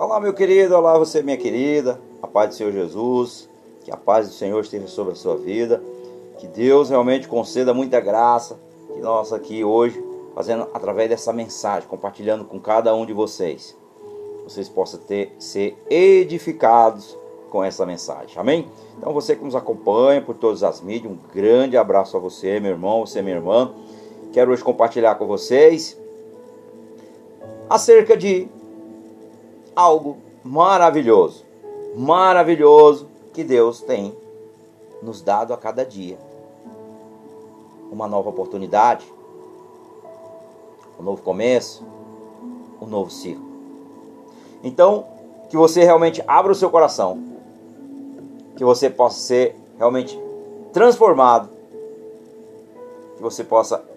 Olá, meu querido, olá, você, minha querida. A paz do Senhor Jesus, que a paz do Senhor esteja sobre a sua vida. Que Deus realmente conceda muita graça. Que nós aqui hoje, fazendo através dessa mensagem, compartilhando com cada um de vocês, vocês possam ter, ser edificados com essa mensagem. Amém? Então, você que nos acompanha por todas as mídias, um grande abraço a você, meu irmão, você, minha irmã. Quero hoje compartilhar com vocês acerca de algo maravilhoso, maravilhoso que Deus tem nos dado a cada dia. Uma nova oportunidade, um novo começo, um novo ciclo. Então, que você realmente abra o seu coração, que você possa ser realmente transformado, que você possa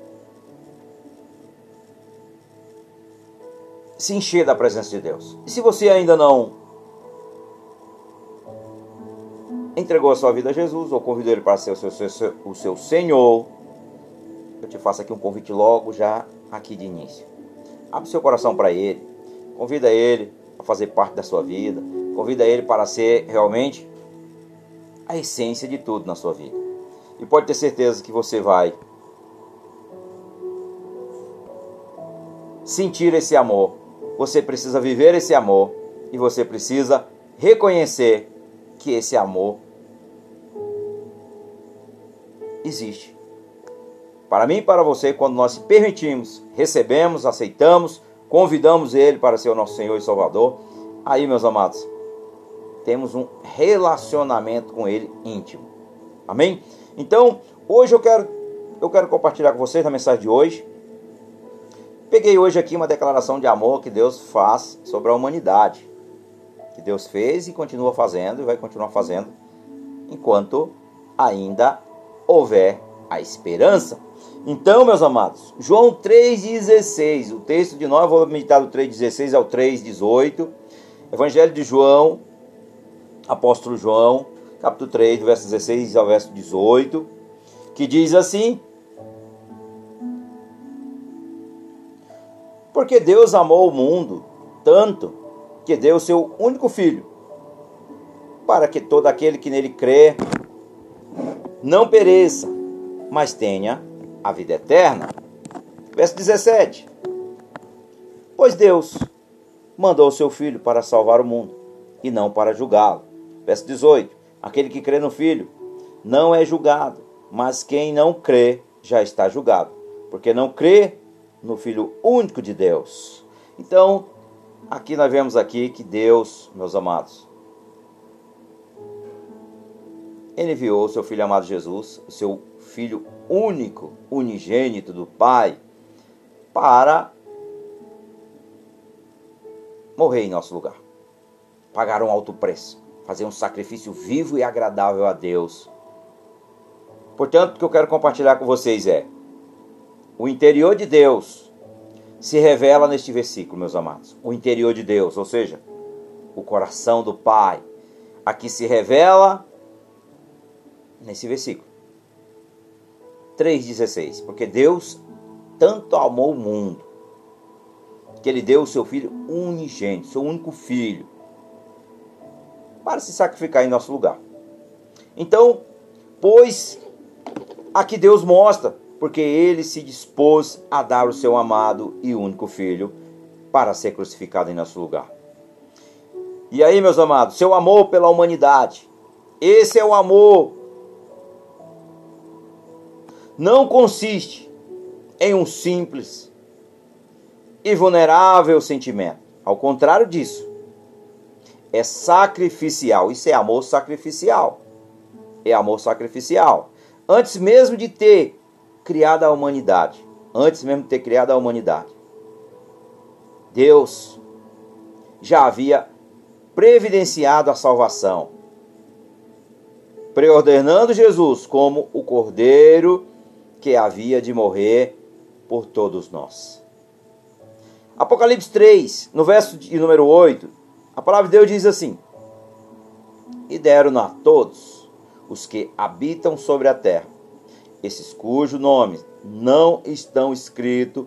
se encher da presença de Deus. E se você ainda não entregou a sua vida a Jesus ou convidou ele para ser o seu, seu, o seu Senhor, eu te faço aqui um convite logo já aqui de início. Abre seu coração para ele, convida ele a fazer parte da sua vida, convida ele para ser realmente a essência de tudo na sua vida. E pode ter certeza que você vai sentir esse amor você precisa viver esse amor e você precisa reconhecer que esse amor existe. Para mim e para você, quando nós permitimos, recebemos, aceitamos, convidamos Ele para ser o nosso Senhor e Salvador, aí, meus amados, temos um relacionamento com Ele íntimo. Amém? Então, hoje eu quero, eu quero compartilhar com vocês na mensagem de hoje Peguei hoje aqui uma declaração de amor que Deus faz sobre a humanidade. Que Deus fez e continua fazendo e vai continuar fazendo enquanto ainda houver a esperança. Então, meus amados, João 3,16, o texto de nós, vou meditar do 3,16 ao 3,18, Evangelho de João, Apóstolo João, capítulo 3, do verso 16 ao verso 18, que diz assim: Porque Deus amou o mundo tanto que deu o seu único filho, para que todo aquele que nele crê não pereça, mas tenha a vida eterna. Verso 17. Pois Deus mandou o seu filho para salvar o mundo e não para julgá-lo. Verso 18. Aquele que crê no filho não é julgado, mas quem não crê já está julgado, porque não crê no Filho único de Deus. Então, aqui nós vemos aqui que Deus, meus amados, ele enviou o seu Filho amado Jesus, o seu Filho único, unigênito do Pai, para morrer em nosso lugar. Pagar um alto preço, fazer um sacrifício vivo e agradável a Deus. Portanto, o que eu quero compartilhar com vocês é o interior de Deus se revela neste versículo, meus amados. O interior de Deus, ou seja, o coração do Pai, aqui se revela nesse versículo. 3,16. Porque Deus tanto amou o mundo que ele deu o seu filho unigênito, seu único filho, para se sacrificar em nosso lugar. Então, pois aqui Deus mostra porque ele se dispôs a dar o seu amado e único filho para ser crucificado em nosso lugar. E aí, meus amados, seu amor pela humanidade, esse é o amor. Não consiste em um simples e vulnerável sentimento. Ao contrário disso, é sacrificial. Isso é amor sacrificial. É amor sacrificial. Antes mesmo de ter criado a humanidade, antes mesmo de ter criado a humanidade, Deus já havia previdenciado a salvação, preordenando Jesus como o cordeiro que havia de morrer por todos nós. Apocalipse 3, no verso de número 8, a palavra de Deus diz assim: E deram a todos os que habitam sobre a terra esses cujos nomes não estão escritos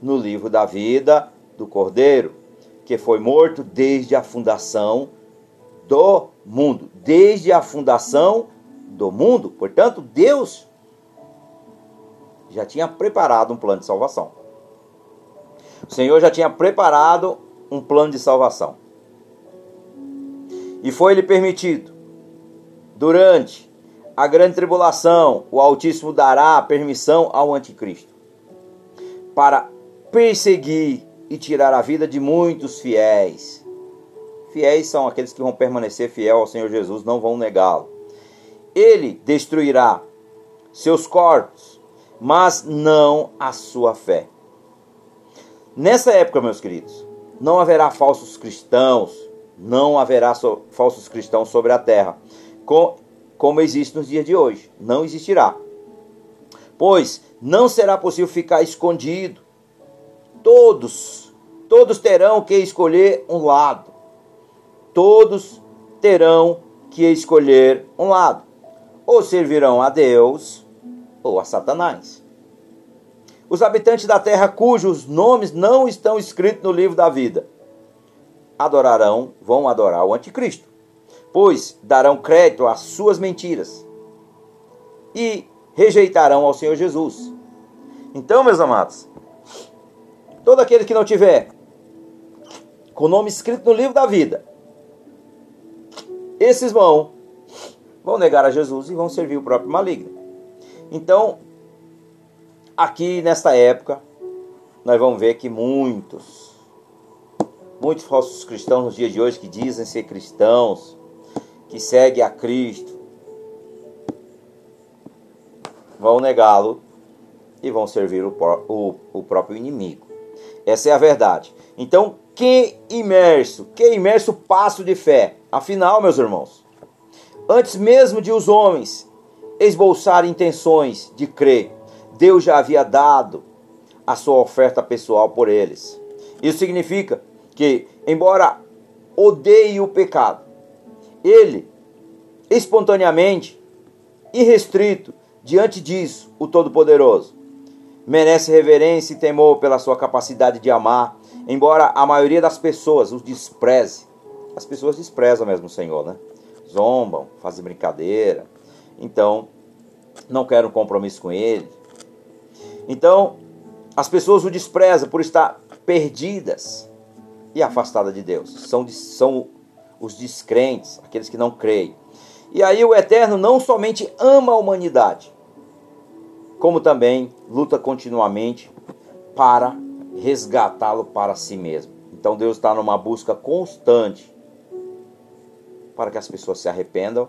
no livro da vida do Cordeiro, que foi morto desde a fundação do mundo. Desde a fundação do mundo. Portanto, Deus já tinha preparado um plano de salvação. O Senhor já tinha preparado um plano de salvação. E foi-lhe permitido, durante a grande tribulação, o Altíssimo dará permissão ao Anticristo para perseguir e tirar a vida de muitos fiéis. Fiéis são aqueles que vão permanecer fiel ao Senhor Jesus, não vão negá-lo. Ele destruirá seus corpos, mas não a sua fé. Nessa época, meus queridos, não haverá falsos cristãos, não haverá so, falsos cristãos sobre a terra, com, como existe nos dias de hoje. Não existirá. Pois não será possível ficar escondido. Todos, todos terão que escolher um lado. Todos terão que escolher um lado. Ou servirão a Deus ou a Satanás. Os habitantes da terra cujos nomes não estão escritos no livro da vida adorarão, vão adorar o anticristo, pois darão crédito às suas mentiras e rejeitarão ao Senhor Jesus. Então, meus amados, todo aquele que não tiver com o nome escrito no livro da vida, esses vão vão negar a Jesus e vão servir o próprio maligno. Então, aqui nesta época, nós vamos ver que muitos, muitos falsos cristãos nos dias de hoje que dizem ser cristãos, que seguem a Cristo, vão negá-lo e vão servir o, o, o próprio inimigo. Essa é a verdade. Então, que imerso, que imerso passo de fé. Afinal, meus irmãos, antes mesmo de os homens esboçarem intenções de crer, Deus já havia dado a sua oferta pessoal por eles. Isso significa que, embora odeie o pecado, ele, espontaneamente, irrestrito, diante disso, o Todo-Poderoso, merece reverência e temor pela sua capacidade de amar, embora a maioria das pessoas o despreze. As pessoas desprezam mesmo o Senhor, né? Zombam, fazem brincadeira. Então, não querem um compromisso com Ele. Então, as pessoas o desprezam por estar perdidas e afastadas de Deus. São, são os descrentes, aqueles que não creem. E aí o Eterno não somente ama a humanidade, como também luta continuamente para resgatá-lo para si mesmo. Então Deus está numa busca constante para que as pessoas se arrependam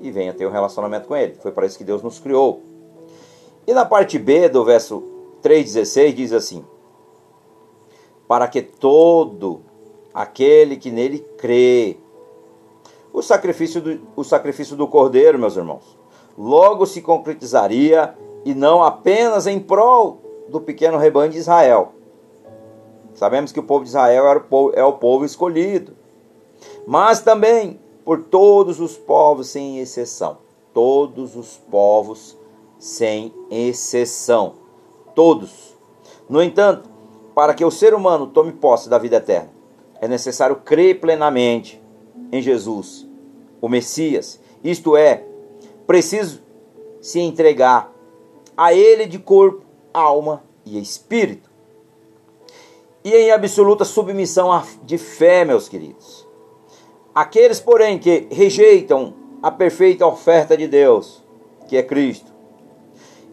e venham ter um relacionamento com Ele. Foi para isso que Deus nos criou. E na parte B do verso 3,16 diz assim: Para que todo aquele que nele crê, o sacrifício do, o sacrifício do cordeiro, meus irmãos, logo se concretizaria e não apenas em prol do pequeno rebanho de Israel. Sabemos que o povo de Israel era o povo, é o povo escolhido, mas também por todos os povos sem exceção. Todos os povos sem exceção. Todos. No entanto, para que o ser humano tome posse da vida eterna, é necessário crer plenamente em Jesus, o Messias. Isto é, preciso se entregar a Ele de corpo, alma e espírito. E em absoluta submissão de fé, meus queridos. Aqueles, porém, que rejeitam a perfeita oferta de Deus, que é Cristo,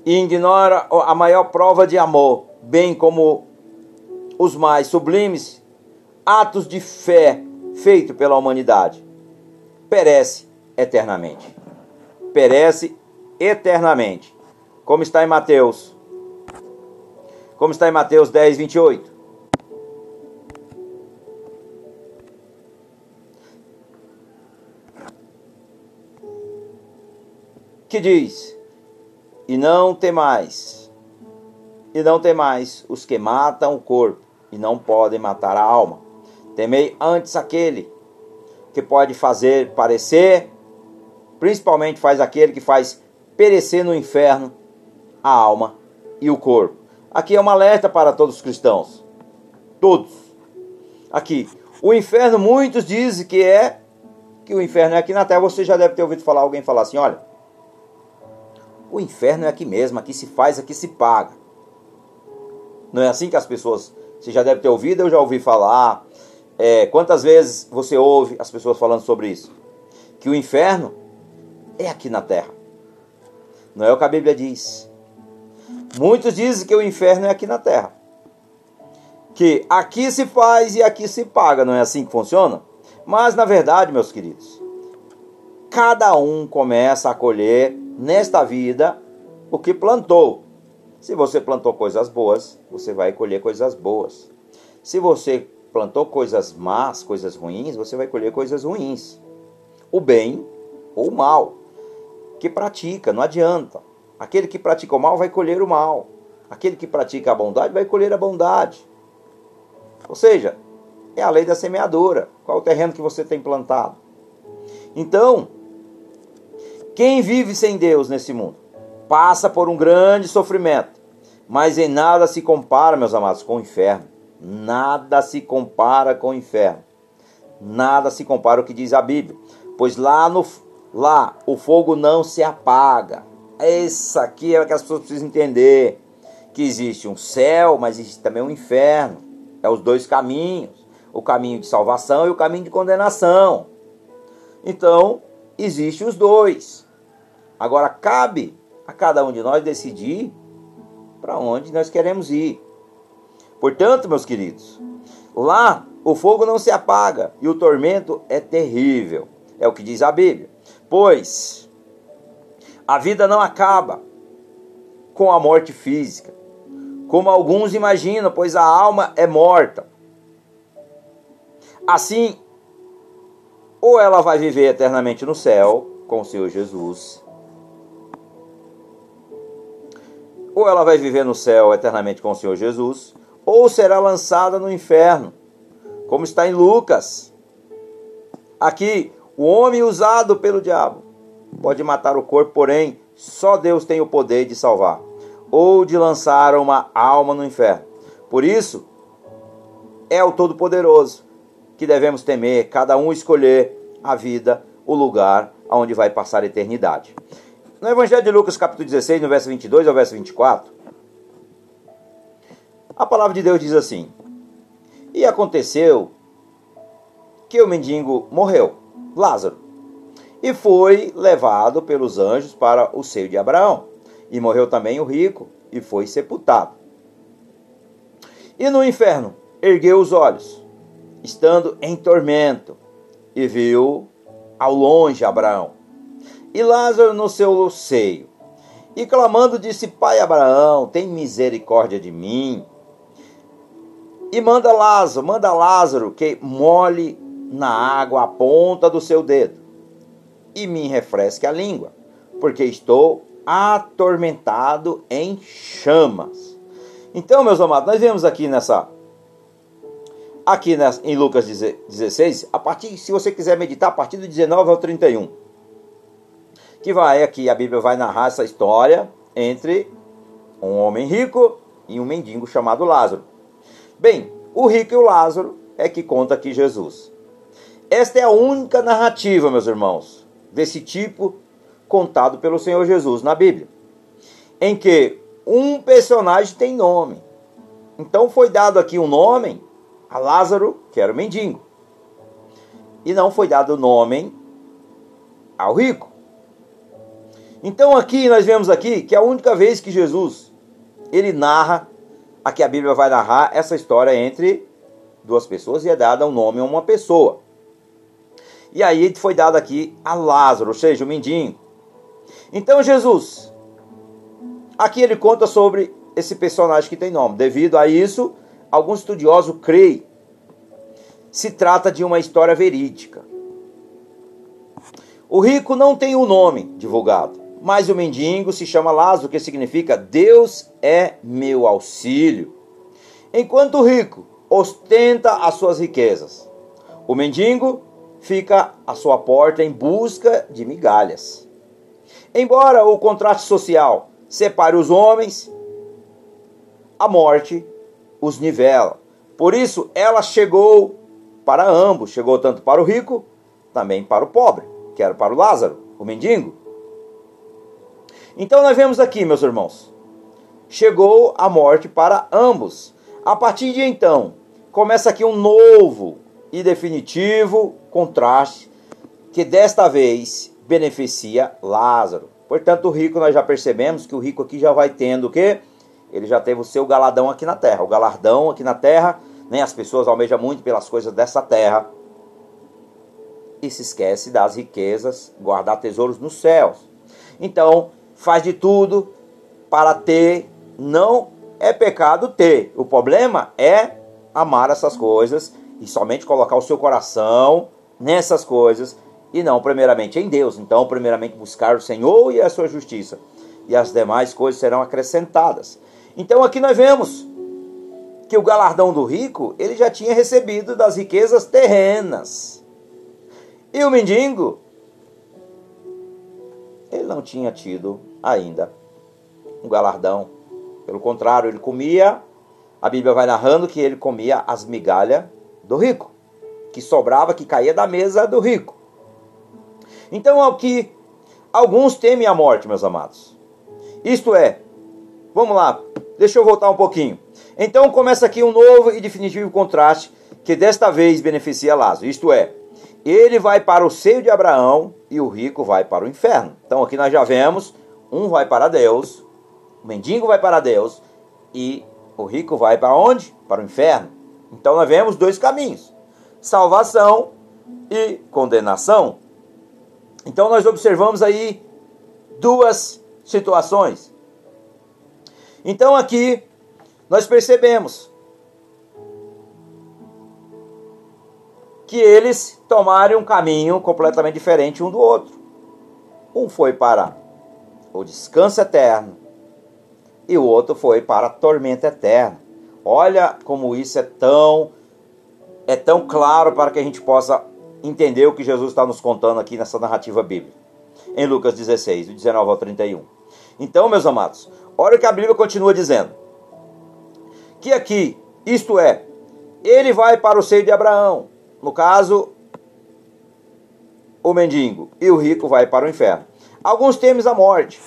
e ignora a maior prova de amor, bem como os mais sublimes atos de fé feito pela humanidade, perece eternamente. Perece eternamente. Como está em Mateus. Como está em Mateus 10, 28. Que diz: e não temais, e não temais os que matam o corpo e não podem matar a alma. Temei antes aquele que pode fazer parecer, principalmente faz aquele que faz perecer no inferno a alma e o corpo. Aqui é um alerta para todos os cristãos. Todos. Aqui, o inferno, muitos dizem que é que o inferno é aqui na terra. Você já deve ter ouvido falar alguém falar assim: olha, o inferno é aqui mesmo, aqui se faz, aqui se paga. Não é assim que as pessoas. Você já deve ter ouvido, eu já ouvi falar. É, quantas vezes você ouve as pessoas falando sobre isso? Que o inferno é aqui na terra. Não é o que a Bíblia diz. Muitos dizem que o inferno é aqui na terra. Que aqui se faz e aqui se paga, não é assim que funciona? Mas na verdade, meus queridos, cada um começa a colher nesta vida o que plantou. Se você plantou coisas boas, você vai colher coisas boas. Se você plantou coisas más, coisas ruins, você vai colher coisas ruins. O bem ou o mal. Que pratica, não adianta. Aquele que pratica o mal vai colher o mal. Aquele que pratica a bondade vai colher a bondade. Ou seja, é a lei da semeadura. Qual o terreno que você tem plantado? Então, quem vive sem Deus nesse mundo passa por um grande sofrimento, mas em nada se compara, meus amados, com o inferno. Nada se compara com o inferno. Nada se compara o que diz a Bíblia, pois lá no lá o fogo não se apaga. Essa aqui é o que as pessoas precisam entender, que existe um céu, mas existe também um inferno. É os dois caminhos, o caminho de salvação e o caminho de condenação. Então, existe os dois. Agora cabe a cada um de nós decidir para onde nós queremos ir. Portanto, meus queridos, lá o fogo não se apaga e o tormento é terrível. É o que diz a Bíblia. Pois a vida não acaba com a morte física, como alguns imaginam, pois a alma é morta. Assim, ou ela vai viver eternamente no céu com o Senhor Jesus, ou ela vai viver no céu eternamente com o Senhor Jesus, ou será lançada no inferno, como está em Lucas. Aqui, o homem usado pelo diabo pode matar o corpo, porém, só Deus tem o poder de salvar, ou de lançar uma alma no inferno. Por isso, é o Todo-Poderoso que devemos temer, cada um escolher a vida, o lugar onde vai passar a eternidade. No Evangelho de Lucas, capítulo 16, no verso 22 ao verso 24, a palavra de Deus diz assim: E aconteceu que o mendigo morreu, Lázaro, e foi levado pelos anjos para o seio de Abraão. E morreu também o rico, e foi sepultado. E no inferno ergueu os olhos, estando em tormento, e viu ao longe Abraão e Lázaro no seu seio. E clamando, disse: Pai Abraão, tem misericórdia de mim. E manda Lázaro, manda Lázaro que molhe na água a ponta do seu dedo e me refresque a língua, porque estou atormentado em chamas. Então, meus amados, nós vemos aqui nessa aqui em Lucas 16, a partir se você quiser meditar a partir do 19 ao 31 que vai aqui, a Bíblia vai narrar essa história entre um homem rico e um mendigo chamado Lázaro. Bem, o rico e o Lázaro é que conta aqui Jesus. Esta é a única narrativa, meus irmãos, desse tipo contado pelo Senhor Jesus na Bíblia, em que um personagem tem nome. Então foi dado aqui um nome a Lázaro, que era o mendigo, e não foi dado nome ao rico. Então aqui nós vemos aqui que a única vez que Jesus ele narra, aqui a Bíblia vai narrar essa história entre duas pessoas e é dada um nome a uma pessoa. E aí foi dado aqui a Lázaro, ou seja, o mendigo. Então Jesus, aqui ele conta sobre esse personagem que tem nome. Devido a isso, alguns estudiosos creem se trata de uma história verídica. O rico não tem o um nome divulgado mas o mendigo se chama Lázaro, que significa Deus é meu auxílio. Enquanto o rico ostenta as suas riquezas, o mendigo fica à sua porta em busca de migalhas. Embora o contraste social separe os homens, a morte os nivela. Por isso ela chegou para ambos, chegou tanto para o rico, também para o pobre, que era para o Lázaro, o mendigo. Então nós vemos aqui, meus irmãos, chegou a morte para ambos. A partir de então, começa aqui um novo e definitivo contraste que desta vez beneficia Lázaro. Portanto, o rico nós já percebemos que o rico aqui já vai tendo o quê? Ele já teve o seu galadão aqui na terra. O galardão aqui na terra, né? as pessoas almejam muito pelas coisas dessa terra. E se esquece das riquezas, guardar tesouros nos céus. Então, faz de tudo para ter, não é pecado ter. O problema é amar essas coisas e somente colocar o seu coração nessas coisas e não primeiramente em Deus. Então, primeiramente buscar o Senhor e a sua justiça, e as demais coisas serão acrescentadas. Então, aqui nós vemos que o galardão do rico, ele já tinha recebido das riquezas terrenas. E o mendigo, ele não tinha tido ainda um galardão. Pelo contrário, ele comia, a Bíblia vai narrando que ele comia as migalhas do rico, que sobrava, que caía da mesa do rico. Então, ao que alguns temem a morte, meus amados. Isto é, vamos lá, deixa eu voltar um pouquinho. Então começa aqui um novo e definitivo contraste que desta vez beneficia Lázaro. Isto é, ele vai para o seio de Abraão e o rico vai para o inferno. Então aqui nós já vemos, um vai para Deus, o mendigo vai para Deus e o rico vai para onde? Para o inferno. Então nós vemos dois caminhos: salvação e condenação. Então nós observamos aí duas situações. Então aqui nós percebemos que eles tomaram um caminho completamente diferente um do outro. Um foi para o descanso eterno e o outro foi para a tormenta eterna. Olha como isso é tão é tão claro para que a gente possa entender o que Jesus está nos contando aqui nessa narrativa bíblica. Em Lucas 16, do 19 ao 31. Então, meus amados, olha o que a Bíblia continua dizendo. Que aqui, isto é, ele vai para o seio de Abraão. No caso, o mendigo. E o rico vai para o inferno. Alguns temem a morte,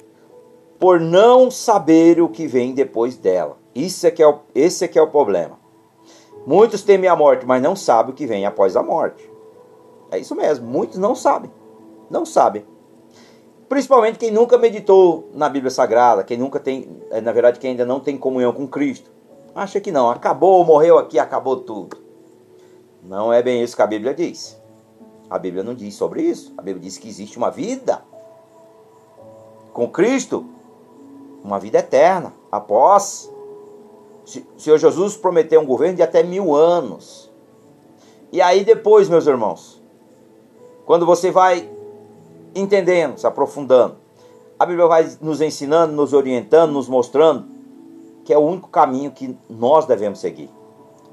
por não saber o que vem depois dela. Isso é que é o, esse é que é o problema. Muitos temem a morte, mas não sabem o que vem após a morte. É isso mesmo, muitos não sabem. Não sabem. Principalmente quem nunca meditou na Bíblia Sagrada, quem nunca tem, é, na verdade, quem ainda não tem comunhão com Cristo. Acha que não, acabou, morreu aqui, acabou tudo. Não é bem isso que a Bíblia diz. A Bíblia não diz sobre isso. A Bíblia diz que existe uma vida com Cristo, uma vida eterna, após. O Senhor Jesus prometeu um governo de até mil anos. E aí depois, meus irmãos, quando você vai entendendo, se aprofundando, a Bíblia vai nos ensinando, nos orientando, nos mostrando que é o único caminho que nós devemos seguir.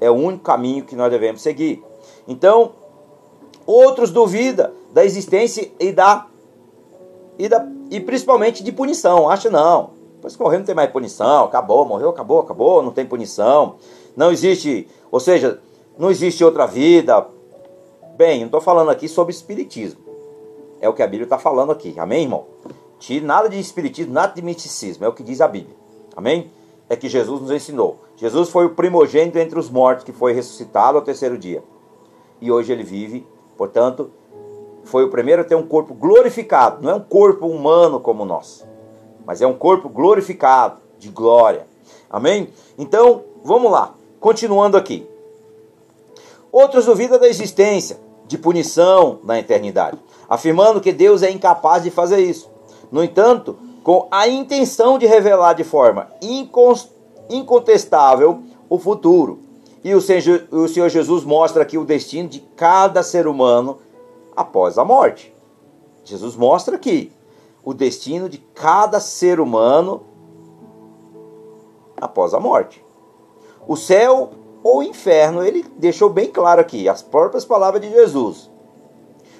É o único caminho que nós devemos seguir. Então, outros duvidam da existência e da e, da, e principalmente de punição. Acha não. Que morreu não tem mais punição. Acabou, morreu, acabou, acabou, não tem punição. Não existe, ou seja, não existe outra vida. Bem, não estou falando aqui sobre espiritismo. É o que a Bíblia está falando aqui. Amém, irmão? Tire nada de espiritismo, nada de misticismo. É o que diz a Bíblia. Amém? É que Jesus nos ensinou. Jesus foi o primogênito entre os mortos que foi ressuscitado ao terceiro dia. E hoje ele vive, portanto, foi o primeiro a ter um corpo glorificado. Não é um corpo humano como o nosso, mas é um corpo glorificado, de glória. Amém? Então, vamos lá. Continuando aqui. Outros duvidam da existência de punição na eternidade, afirmando que Deus é incapaz de fazer isso. No entanto, com a intenção de revelar de forma incontestável o futuro. E o Senhor Jesus mostra aqui o destino de cada ser humano após a morte. Jesus mostra aqui o destino de cada ser humano após a morte. O céu ou inferno, ele deixou bem claro aqui, as próprias palavras de Jesus.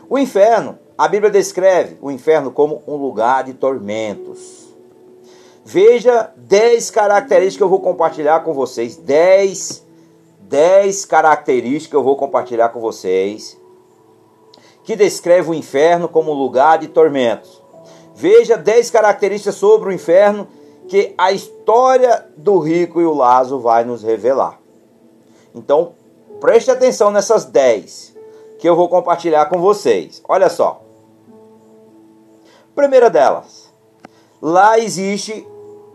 O inferno, a Bíblia descreve o inferno como um lugar de tormentos. Veja 10 características que eu vou compartilhar com vocês, 10 dez características que eu vou compartilhar com vocês que descreve o inferno como lugar de tormentos. Veja dez características sobre o inferno que a história do rico e o Lázaro vai nos revelar. Então, preste atenção nessas dez que eu vou compartilhar com vocês. Olha só. Primeira delas, lá existe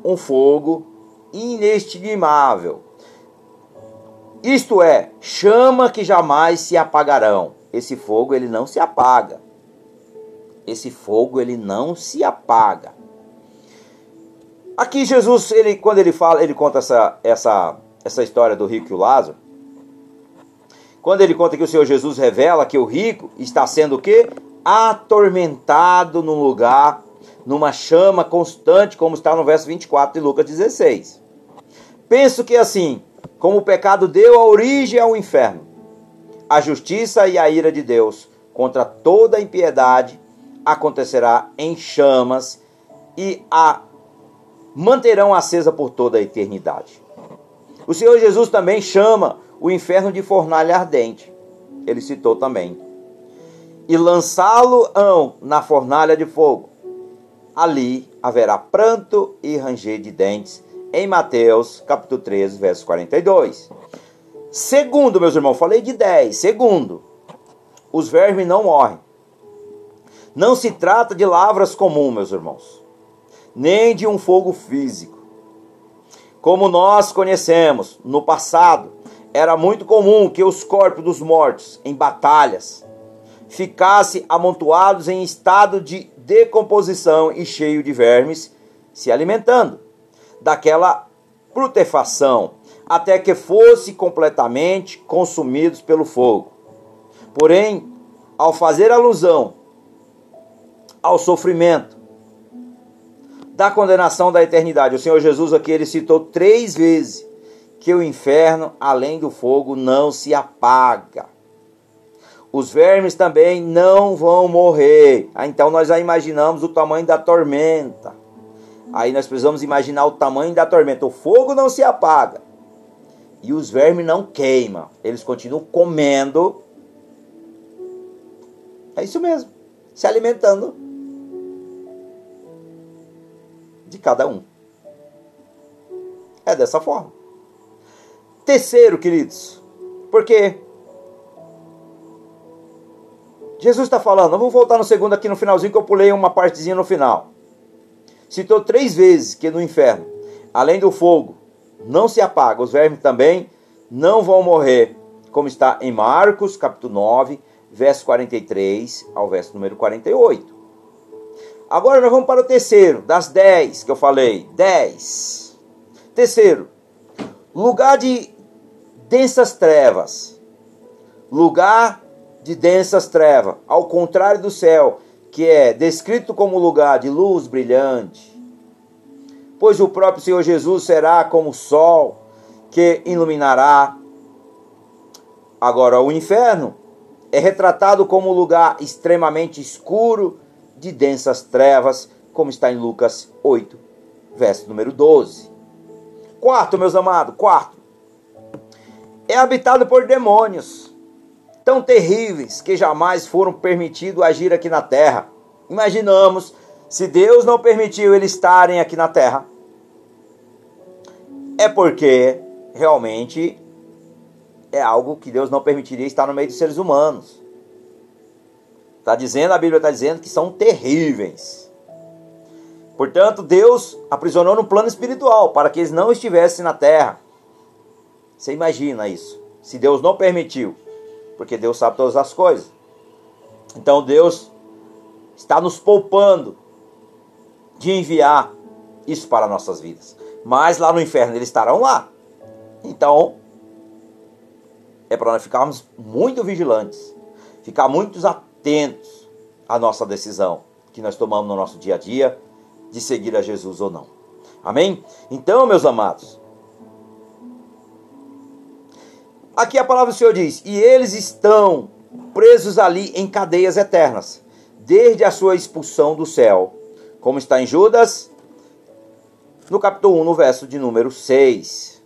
um fogo inestimável. Isto é, chama que jamais se apagarão. Esse fogo ele não se apaga. Esse fogo ele não se apaga. Aqui Jesus, ele quando ele fala, ele conta essa essa essa história do rico e o Lázaro. Quando ele conta que o Senhor Jesus revela que o rico está sendo o quê? Atormentado num lugar, numa chama constante, como está no verso 24 de Lucas 16. Penso que assim, como o pecado deu a origem ao inferno, a justiça e a ira de Deus contra toda impiedade acontecerá em chamas e a manterão acesa por toda a eternidade. O Senhor Jesus também chama o inferno de fornalha ardente. Ele citou também. E lançá-lo-ão na fornalha de fogo. Ali haverá pranto e ranger de dentes, em Mateus capítulo 13, verso 42. Segundo, meus irmãos, falei de 10. Segundo, os vermes não morrem. Não se trata de lavras comuns, meus irmãos, nem de um fogo físico. Como nós conhecemos no passado, era muito comum que os corpos dos mortos em batalhas ficassem amontoados em estado de decomposição e cheio de vermes, se alimentando daquela putrefação até que fosse completamente consumidos pelo fogo. Porém, ao fazer alusão ao sofrimento da condenação da eternidade, o Senhor Jesus aqui ele citou três vezes que o inferno, além do fogo, não se apaga. Os vermes também não vão morrer. Ah, então nós já imaginamos o tamanho da tormenta. Aí nós precisamos imaginar o tamanho da tormenta. O fogo não se apaga. E os vermes não queimam. Eles continuam comendo. É isso mesmo. Se alimentando de cada um. É dessa forma. Terceiro, queridos, porque Jesus está falando, vamos voltar no segundo aqui no finalzinho que eu pulei uma partezinha no final. Citou três vezes que no inferno, além do fogo, não se apaga, os vermes também não vão morrer, como está em Marcos, capítulo 9, verso 43 ao verso número 48. Agora nós vamos para o terceiro, das dez que eu falei. Dez. Terceiro, lugar de densas trevas. Lugar de densas trevas, ao contrário do céu, que é descrito como lugar de luz brilhante. Pois o próprio Senhor Jesus será como o sol que iluminará. Agora, o inferno é retratado como um lugar extremamente escuro, de densas trevas, como está em Lucas 8, verso número 12. Quarto, meus amados, quarto. É habitado por demônios tão terríveis que jamais foram permitidos agir aqui na terra. Imaginamos se Deus não permitiu eles estarem aqui na terra. É porque realmente é algo que Deus não permitiria estar no meio dos seres humanos. Está dizendo, a Bíblia está dizendo que são terríveis. Portanto, Deus aprisionou no plano espiritual para que eles não estivessem na terra. Você imagina isso? Se Deus não permitiu, porque Deus sabe todas as coisas. Então Deus está nos poupando de enviar isso para nossas vidas. Mas lá no inferno eles estarão lá. Então, é para nós ficarmos muito vigilantes, ficar muito atentos à nossa decisão que nós tomamos no nosso dia a dia de seguir a Jesus ou não. Amém? Então, meus amados, aqui a palavra do Senhor diz: E eles estão presos ali em cadeias eternas, desde a sua expulsão do céu, como está em Judas, no capítulo 1, no verso de número 6.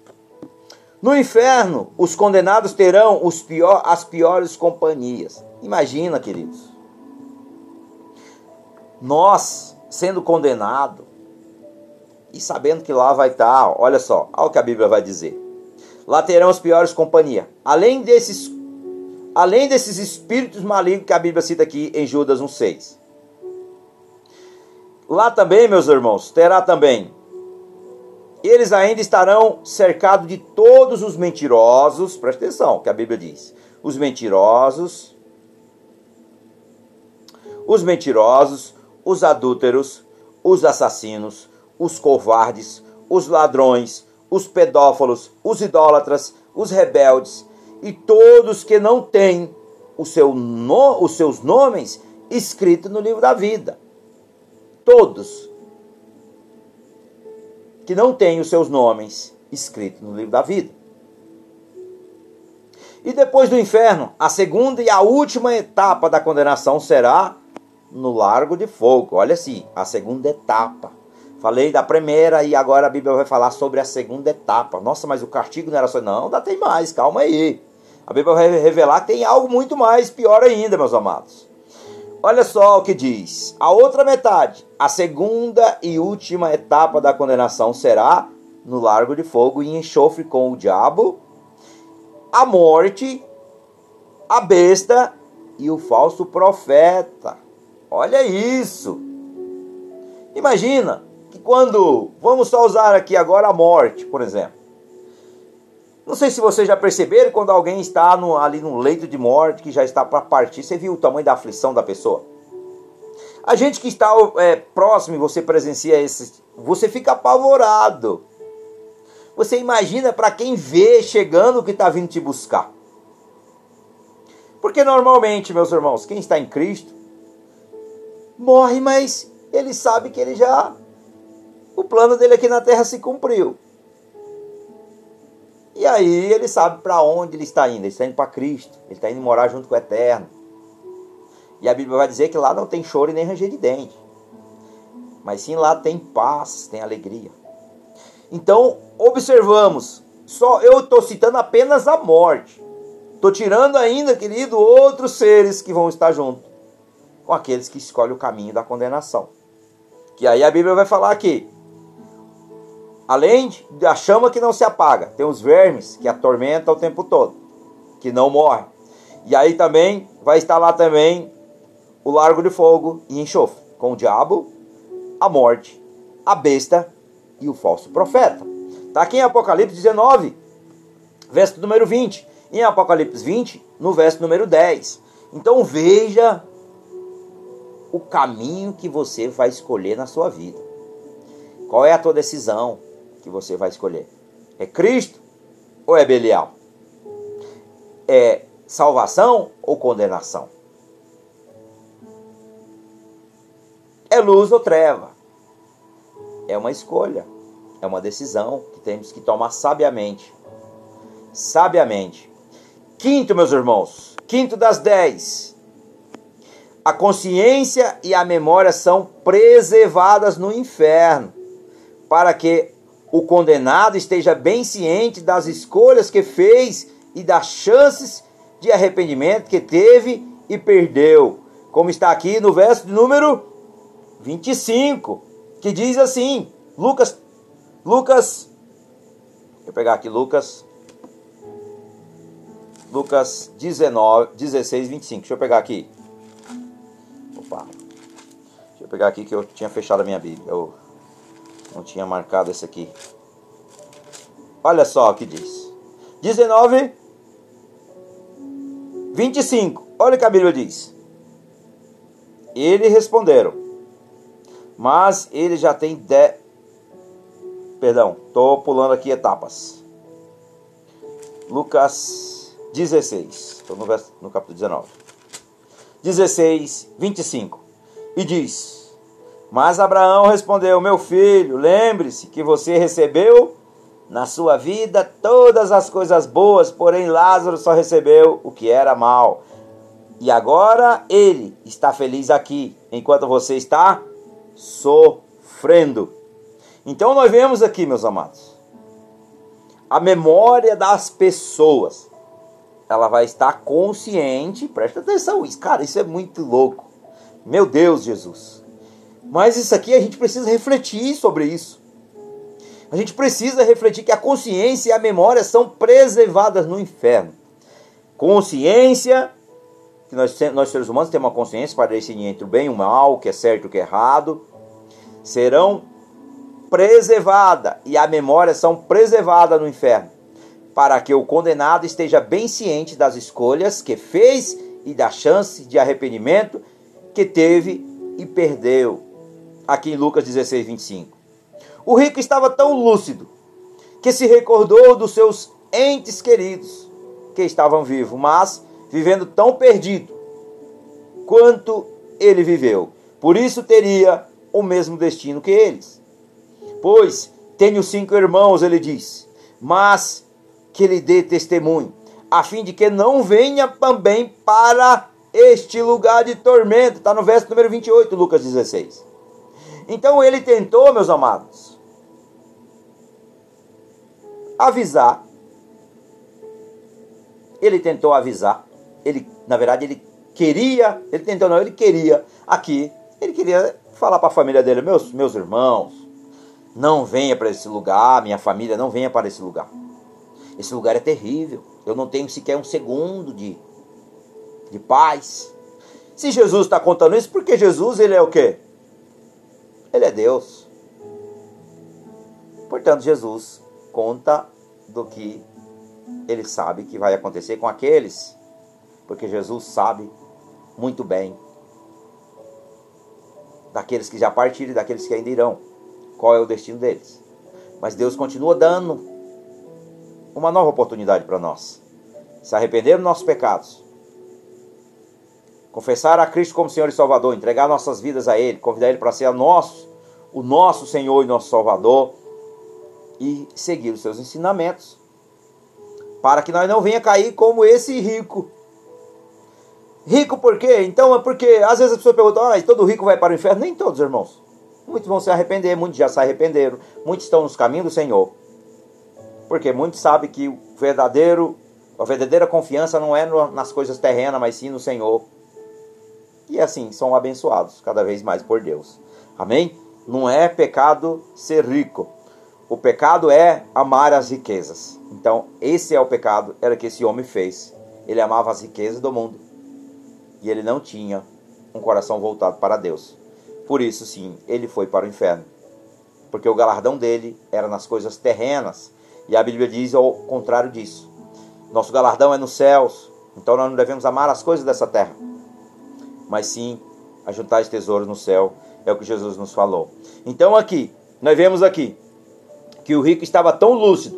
No inferno, os condenados terão os pior, as piores companhias. Imagina, queridos. Nós, sendo condenado e sabendo que lá vai estar, olha só, olha o que a Bíblia vai dizer. Lá terão as piores companhias. Além desses, além desses espíritos malignos que a Bíblia cita aqui em Judas 1,6. Lá também, meus irmãos, terá também eles ainda estarão cercados de todos os mentirosos, presta atenção, que a Bíblia diz: os mentirosos, os mentirosos, os adúlteros, os assassinos, os covardes, os ladrões, os pedófilos, os idólatras, os rebeldes e todos que não têm o seu no, os seus nomes escritos no livro da vida. Todos que não têm os seus nomes escritos no livro da vida. E depois do inferno, a segunda e a última etapa da condenação será no largo de fogo. Olha assim, a segunda etapa. Falei da primeira e agora a Bíblia vai falar sobre a segunda etapa. Nossa, mas o castigo não era só. Não, ainda tem mais, calma aí. A Bíblia vai revelar que tem algo muito mais pior ainda, meus amados. Olha só o que diz. A outra metade, a segunda e última etapa da condenação será no largo de fogo e enxofre com o diabo, a morte, a besta e o falso profeta. Olha isso. Imagina que quando vamos só usar aqui agora a morte, por exemplo. Não sei se vocês já perceberam quando alguém está no, ali no leito de morte, que já está para partir, você viu o tamanho da aflição da pessoa? A gente que está é, próximo e você presencia esse, você fica apavorado. Você imagina para quem vê chegando que está vindo te buscar. Porque normalmente, meus irmãos, quem está em Cristo morre, mas ele sabe que ele já. O plano dele aqui na terra se cumpriu. E aí ele sabe para onde ele está indo. Ele está indo para Cristo. Ele está indo morar junto com o Eterno. E a Bíblia vai dizer que lá não tem choro e nem ranger de dente. Mas sim lá tem paz, tem alegria. Então, observamos. Só eu estou citando apenas a morte. Estou tirando ainda, querido, outros seres que vão estar junto com aqueles que escolhem o caminho da condenação. Que aí a Bíblia vai falar aqui Além da chama que não se apaga, tem os vermes que atormentam o tempo todo, que não morrem. E aí também vai estar lá também o largo de fogo e enxofre, com o diabo, a morte, a besta e o falso profeta. Está aqui em Apocalipse 19, verso número 20. Em Apocalipse 20, no verso número 10. Então veja o caminho que você vai escolher na sua vida. Qual é a tua decisão? Que você vai escolher? É Cristo ou é Belial? É salvação ou condenação? É luz ou treva? É uma escolha, é uma decisão que temos que tomar sabiamente. Sabiamente. Quinto, meus irmãos, quinto das dez. A consciência e a memória são preservadas no inferno, para que o condenado esteja bem ciente das escolhas que fez e das chances de arrependimento que teve e perdeu. Como está aqui no verso de número 25, que diz assim: Lucas, Lucas, eu pegar aqui Lucas, Lucas 19, 16, 25. Deixa eu pegar aqui. Opa. Deixa eu pegar aqui que eu tinha fechado a minha Bíblia. Eu não tinha marcado esse aqui. Olha só o que diz. 19, 25. Olha o que a Bíblia diz. Ele responderam. Mas ele já tem de... Perdão, estou pulando aqui etapas. Lucas 16. Estou no, no capítulo 19. 16, 25. E diz: mas Abraão respondeu: Meu filho, lembre-se que você recebeu na sua vida todas as coisas boas, porém Lázaro só recebeu o que era mal. E agora ele está feliz aqui, enquanto você está sofrendo. Então nós vemos aqui, meus amados, a memória das pessoas. Ela vai estar consciente, presta atenção, isso, cara, isso é muito louco. Meu Deus, Jesus. Mas isso aqui a gente precisa refletir sobre isso. A gente precisa refletir que a consciência e a memória são preservadas no inferno. Consciência, que nós, nós seres humanos temos uma consciência para decidir entre o bem e o mal, o que é certo e o que é errado, serão preservadas e a memória são preservadas no inferno, para que o condenado esteja bem ciente das escolhas que fez e da chance de arrependimento que teve e perdeu. Aqui em Lucas 16, 25. O rico estava tão lúcido que se recordou dos seus entes queridos que estavam vivos, mas vivendo tão perdido quanto ele viveu. Por isso teria o mesmo destino que eles. Pois tenho cinco irmãos, ele diz, mas que lhe dê testemunho, a fim de que não venha também para este lugar de tormento. Está no verso número 28, Lucas 16. Então ele tentou, meus amados, avisar. Ele tentou avisar. Ele, na verdade, ele queria, ele tentou não, ele queria aqui, ele queria falar para a família dele, meus, meus irmãos, não venha para esse lugar, minha família não venha para esse lugar. Esse lugar é terrível. Eu não tenho sequer um segundo de, de paz. Se Jesus está contando isso, porque Jesus ele é o quê? Ele é Deus. Portanto, Jesus conta do que ele sabe que vai acontecer com aqueles, porque Jesus sabe muito bem daqueles que já partiram e daqueles que ainda irão, qual é o destino deles. Mas Deus continua dando uma nova oportunidade para nós. Se arrepender dos nossos pecados, confessar a Cristo como Senhor e Salvador, entregar nossas vidas a Ele, convidar Ele para ser nosso, o nosso Senhor e nosso Salvador e seguir os seus ensinamentos, para que nós não venha cair como esse rico. Rico por quê? Então é porque às vezes a pessoa pergunta, ah, todo rico vai para o inferno? Nem todos, irmãos. Muitos vão se arrepender, muitos já se arrependeram, muitos estão nos caminhos do Senhor. Porque muitos sabem que o verdadeiro, a verdadeira confiança não é nas coisas terrenas, mas sim no Senhor. E assim, são abençoados cada vez mais por Deus. Amém? Não é pecado ser rico. O pecado é amar as riquezas. Então, esse é o pecado, era que esse homem fez. Ele amava as riquezas do mundo. E ele não tinha um coração voltado para Deus. Por isso, sim, ele foi para o inferno. Porque o galardão dele era nas coisas terrenas. E a Bíblia diz ao contrário disso. Nosso galardão é nos céus. Então nós não devemos amar as coisas dessa terra. Mas sim, ajuntar os tesouros no céu. É o que Jesus nos falou. Então aqui, nós vemos aqui que o rico estava tão lúcido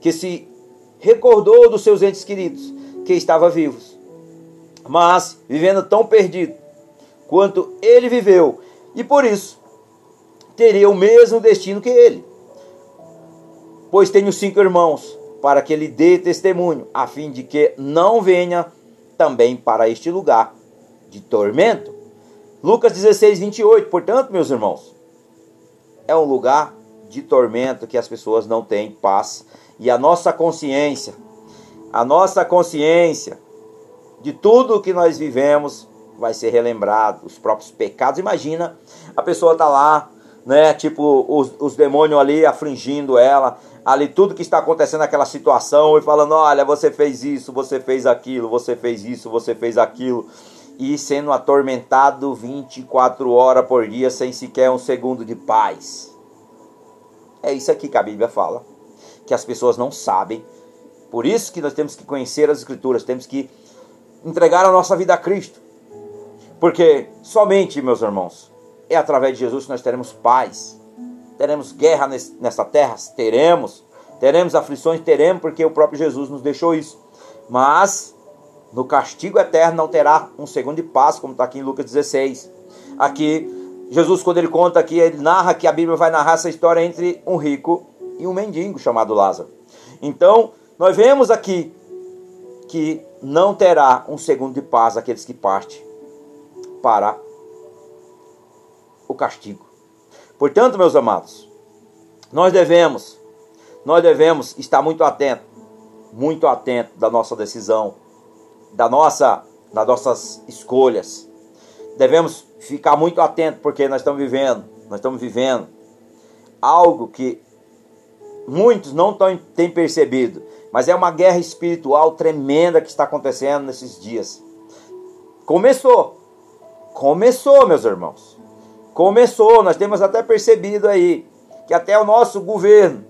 que se recordou dos seus entes queridos que estavam vivos, mas vivendo tão perdido quanto ele viveu, e por isso teria o mesmo destino que ele. Pois tenho cinco irmãos, para que ele dê testemunho, a fim de que não venha também para este lugar de tormento. Lucas 16, 28. Portanto, meus irmãos, é um lugar de tormento que as pessoas não têm paz. E a nossa consciência, a nossa consciência de tudo que nós vivemos vai ser relembrado, os próprios pecados. Imagina, a pessoa tá lá, né, tipo os, os demônios ali afligindo ela, ali tudo que está acontecendo naquela situação e falando, olha, você fez isso, você fez aquilo, você fez isso, você fez aquilo e sendo atormentado 24 horas por dia sem sequer um segundo de paz. É isso aqui que a Bíblia fala, que as pessoas não sabem. Por isso que nós temos que conhecer as Escrituras, temos que entregar a nossa vida a Cristo. Porque somente, meus irmãos, é através de Jesus que nós teremos paz. Teremos guerra nessa terra? Teremos. Teremos aflições? Teremos, porque o próprio Jesus nos deixou isso. Mas no castigo eterno não terá um segundo de paz, como está aqui em Lucas 16. Aqui Jesus, quando ele conta aqui, ele narra que a Bíblia vai narrar essa história entre um rico e um mendigo chamado Lázaro. Então, nós vemos aqui que não terá um segundo de paz aqueles que partem para o castigo. Portanto, meus amados, nós devemos nós devemos estar muito atento, muito atento da nossa decisão, da nossa, das nossas escolhas. Devemos ficar muito atento porque nós estamos vivendo, nós estamos vivendo algo que muitos não têm percebido, mas é uma guerra espiritual tremenda que está acontecendo nesses dias. Começou, começou, meus irmãos, começou. Nós temos até percebido aí que até o nosso governo,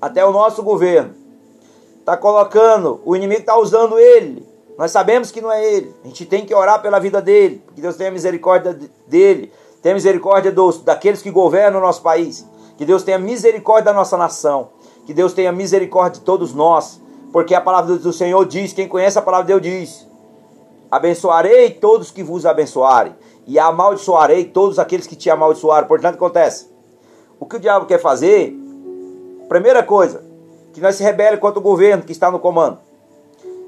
até o nosso governo, está colocando, o inimigo está usando ele. Nós sabemos que não é ele. A gente tem que orar pela vida dele, que Deus tenha misericórdia dele, tenha misericórdia dos, daqueles que governam o nosso país, que Deus tenha misericórdia da nossa nação, que Deus tenha misericórdia de todos nós, porque a palavra do Senhor diz, quem conhece a palavra de Deus diz: Abençoarei todos que vos abençoarem, e amaldiçoarei todos aqueles que te amaldiçoarem. Portanto, acontece. O que o diabo quer fazer? Primeira coisa, que nós se rebele contra o governo que está no comando.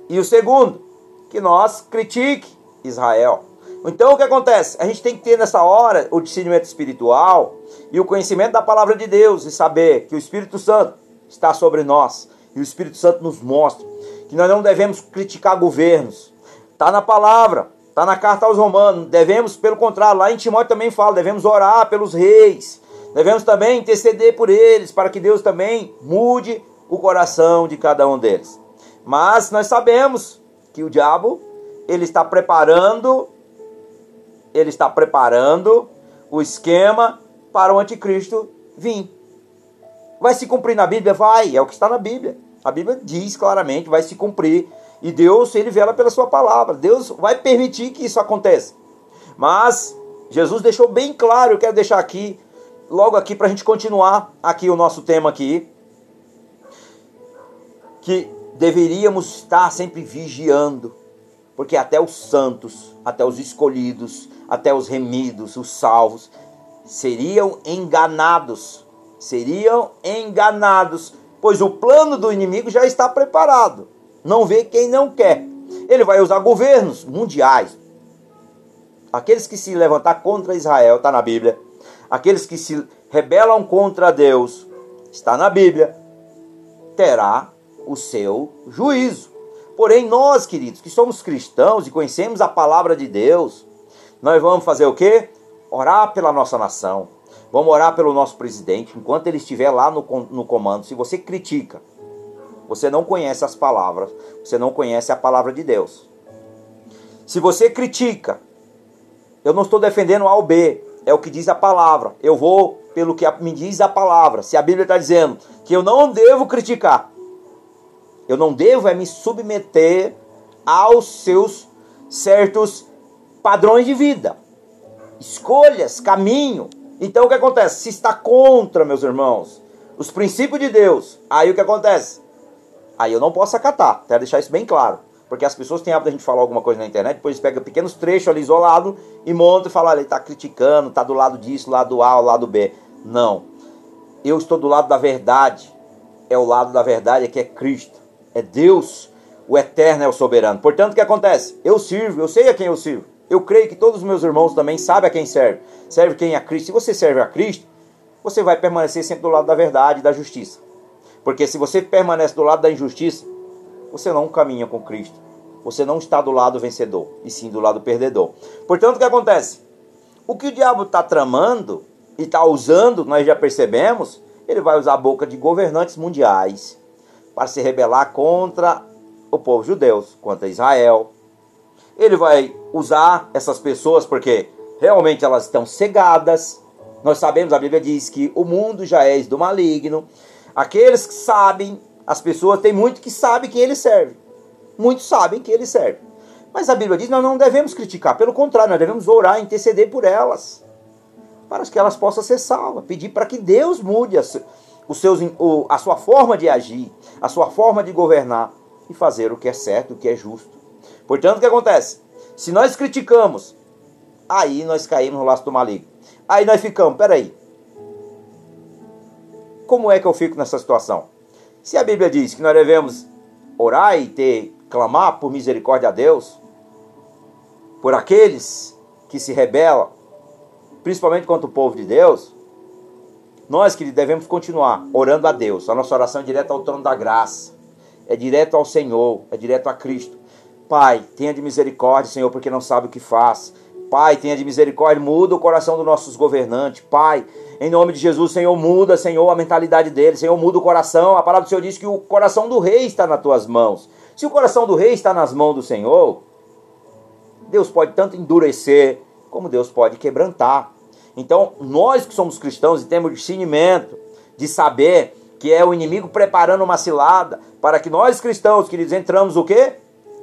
E o segundo, que nós critique Israel. Então o que acontece? A gente tem que ter nessa hora o discernimento espiritual e o conhecimento da palavra de Deus e saber que o Espírito Santo está sobre nós e o Espírito Santo nos mostra que nós não devemos criticar governos. Está na palavra, está na carta aos Romanos. Devemos, pelo contrário, lá em Timóteo também fala, devemos orar pelos reis. Devemos também interceder por eles, para que Deus também mude o coração de cada um deles. Mas nós sabemos que o diabo ele está preparando ele está preparando o esquema para o anticristo vir. Vai se cumprir na Bíblia? Vai, é o que está na Bíblia. A Bíblia diz claramente, vai se cumprir. E Deus, ele vela pela sua palavra. Deus vai permitir que isso aconteça. Mas Jesus deixou bem claro, eu quero deixar aqui, logo aqui para a gente continuar aqui o nosso tema aqui, que deveríamos estar sempre vigiando, porque até os santos, até os escolhidos, até os remidos, os salvos, seriam enganados, seriam enganados, pois o plano do inimigo já está preparado. Não vê quem não quer. Ele vai usar governos mundiais. Aqueles que se levantar contra Israel, está na Bíblia. Aqueles que se rebelam contra Deus, está na Bíblia. Terá o seu juízo. Porém, nós, queridos, que somos cristãos e conhecemos a palavra de Deus, nós vamos fazer o quê? Orar pela nossa nação. Vamos orar pelo nosso presidente enquanto ele estiver lá no, no comando. Se você critica, você não conhece as palavras, você não conhece a palavra de Deus. Se você critica, eu não estou defendendo A ou B, é o que diz a palavra. Eu vou pelo que me diz a palavra. Se a Bíblia está dizendo que eu não devo criticar, eu não devo é me submeter aos seus certos padrões de vida, escolhas, caminho. Então o que acontece? Se está contra, meus irmãos, os princípios de Deus, aí o que acontece? Aí eu não posso acatar, quero deixar isso bem claro. Porque as pessoas têm hábito de a gente falar alguma coisa na internet, depois pega pequenos trechos ali isolado e monta e fala, ele está criticando, está do lado disso, lado A, lado B. Não. Eu estou do lado da verdade. É o lado da verdade que é Cristo é Deus, o eterno é o soberano. Portanto, o que acontece? Eu sirvo, eu sei a quem eu sirvo. Eu creio que todos os meus irmãos também sabem a quem serve. Serve quem é Cristo. Se você serve a Cristo, você vai permanecer sempre do lado da verdade e da justiça. Porque se você permanece do lado da injustiça, você não caminha com Cristo. Você não está do lado vencedor, e sim do lado perdedor. Portanto, o que acontece? O que o diabo está tramando e está usando, nós já percebemos, ele vai usar a boca de governantes mundiais, para se rebelar contra o povo judeu, contra Israel. Ele vai usar essas pessoas porque realmente elas estão cegadas. Nós sabemos, a Bíblia diz que o mundo já é do maligno. Aqueles que sabem, as pessoas, tem muito que sabem quem ele serve. Muitos sabem que ele serve. Mas a Bíblia diz que nós não devemos criticar, pelo contrário, nós devemos orar, interceder por elas, para que elas possam ser salvas, pedir para que Deus mude as, os seus, a sua forma de agir, a sua forma de governar e fazer o que é certo, o que é justo. Portanto, o que acontece? Se nós criticamos, aí nós caímos no laço do maligno. Aí nós ficamos, peraí. Como é que eu fico nessa situação? Se a Bíblia diz que nós devemos orar e ter, clamar por misericórdia a Deus, por aqueles que se rebelam, principalmente contra o povo de Deus, Nós, que devemos continuar orando a Deus. A nossa oração é direta ao trono da graça. É direto ao Senhor, é direto a Cristo. Pai, tenha de misericórdia, Senhor, porque não sabe o que faz. Pai, tenha de misericórdia, muda o coração dos nossos governantes. Pai, em nome de Jesus, Senhor, muda, Senhor, a mentalidade deles. Senhor, muda o coração. A palavra do Senhor diz que o coração do rei está nas tuas mãos. Se o coração do rei está nas mãos do Senhor, Deus pode tanto endurecer, como Deus pode quebrantar. Então, nós que somos cristãos e temos discernimento de saber que é o inimigo preparando uma cilada para que nós cristãos, queridos, entramos o quê?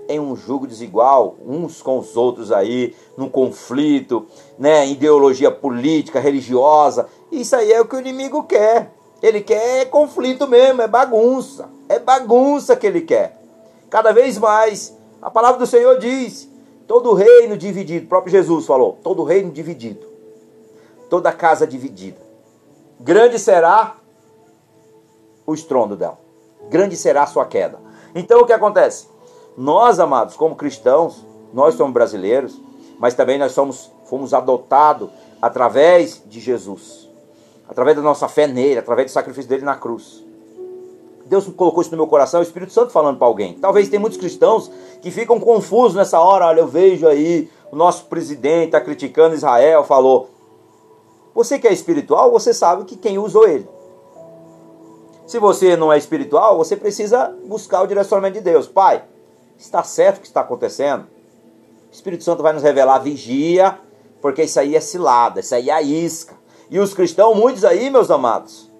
Em um jugo desigual, uns com os outros aí, num conflito, né, ideologia política, religiosa. Isso aí é o que o inimigo quer. Ele quer conflito mesmo, é bagunça. É bagunça que ele quer. Cada vez mais, a palavra do Senhor diz: todo reino dividido, o próprio Jesus falou, todo reino dividido, toda casa dividida. Grande será o estrondo dela. Grande será a sua queda. Então o que acontece? Nós, amados, como cristãos, nós somos brasileiros, mas também nós somos, fomos adotados através de Jesus. Através da nossa fé nele, através do sacrifício dele na cruz. Deus colocou isso no meu coração, o Espírito Santo falando para alguém. Talvez tem muitos cristãos que ficam confusos nessa hora. Olha, eu vejo aí o nosso presidente está criticando Israel, falou. Você que é espiritual, você sabe que quem usou ele. Se você não é espiritual, você precisa buscar o direcionamento de Deus. Pai, está certo o que está acontecendo? O Espírito Santo vai nos revelar vigia, porque isso aí é cilada, isso aí é isca. E os cristãos, muitos aí, meus amados,